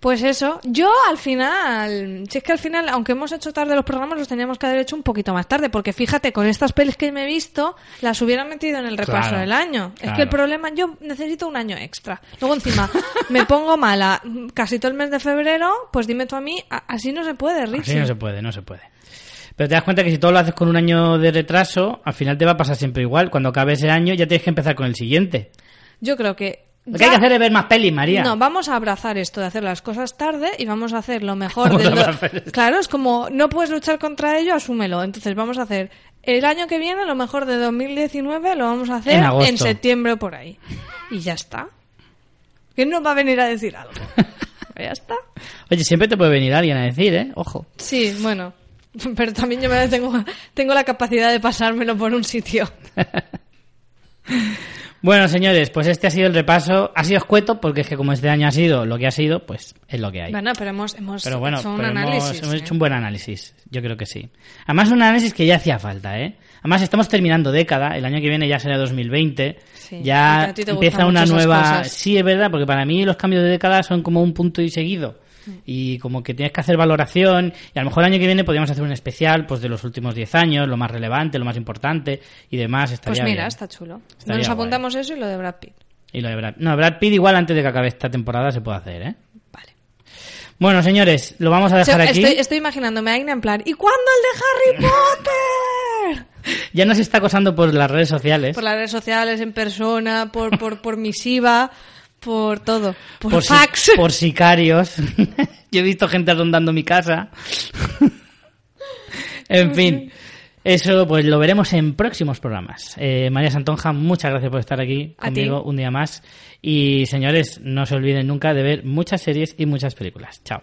Pues eso, yo al final, si es que al final, aunque hemos hecho tarde los programas, los teníamos que haber hecho un poquito más tarde, porque fíjate, con estas pelis que me he visto, las hubieran metido en el repaso Claro, del año. Es que el problema, yo necesito un año extra. Luego encima, me pongo mala casi todo el mes de febrero, pues dime tú a mí, así no se puede, Richie. Así no se puede, no se puede. Pero te das cuenta que si todo lo haces con un año de retraso, al final te va a pasar siempre igual. Cuando acabe ese año ya tienes que empezar con el siguiente. Yo creo que... Lo que hay que hacer es ver más pelis, María. No, vamos a abrazar esto de hacer las cosas tarde y vamos a hacer lo mejor del do-. Claro, es como no puedes luchar contra ello, asúmelo. Entonces vamos a hacer el año que viene, lo mejor de 2019, lo vamos a hacer En agosto. septiembre por ahí. Y ya está. ¿Quién nos va a venir a decir algo? (laughs) ya está. Oye, siempre te puede venir alguien a decir, ¿eh? Ojo. Sí, bueno. (laughs) Pero también yo me tengo, tengo la capacidad de pasármelo por un sitio. (laughs) Bueno, señores, pues este ha sido el repaso. Ha sido escueto porque es que como este año ha sido lo que ha sido, pues es lo que hay. Bueno, pero hemos, hemos pero bueno, hecho un pero análisis. hemos, ¿eh? hecho un buen análisis. Yo creo que sí. Además, un análisis que ya hacía falta, ¿eh? Además, estamos terminando década, el año que viene ya será 2020. Sí, ya empieza una nueva. Sí, es verdad, porque para mí los cambios de década son como un punto y seguido. Y como que tienes que hacer valoración. Y a lo mejor el año que viene podríamos hacer un especial pues de los últimos 10 años, lo más relevante, lo más importante y demás. Estaría Pues mira, bien. está chulo. Estaría Nos guay. apuntamos eso y lo de Brad Pitt. Y lo de Brad... No, Brad Pitt igual antes de que acabe esta temporada se puede hacer, ¿eh? Vale. Bueno, señores, lo vamos a O dejar sea, aquí. estoy, estoy imaginándome a Aina en plan, ¿y cuándo el de Harry (laughs) Potter? Ya nos está acosando por las redes sociales. por las redes sociales, en persona, por, por, por misiva, por todo. Por, por, si- fax. (laughs) por sicarios. (laughs) Yo he visto gente rondando mi casa. (laughs) en fin, eso pues lo veremos en próximos programas. Eh, María Santonja, muchas gracias por estar aquí A ti. conmigo un día más. Y señores, no se olviden nunca de ver muchas series y muchas películas. Chao.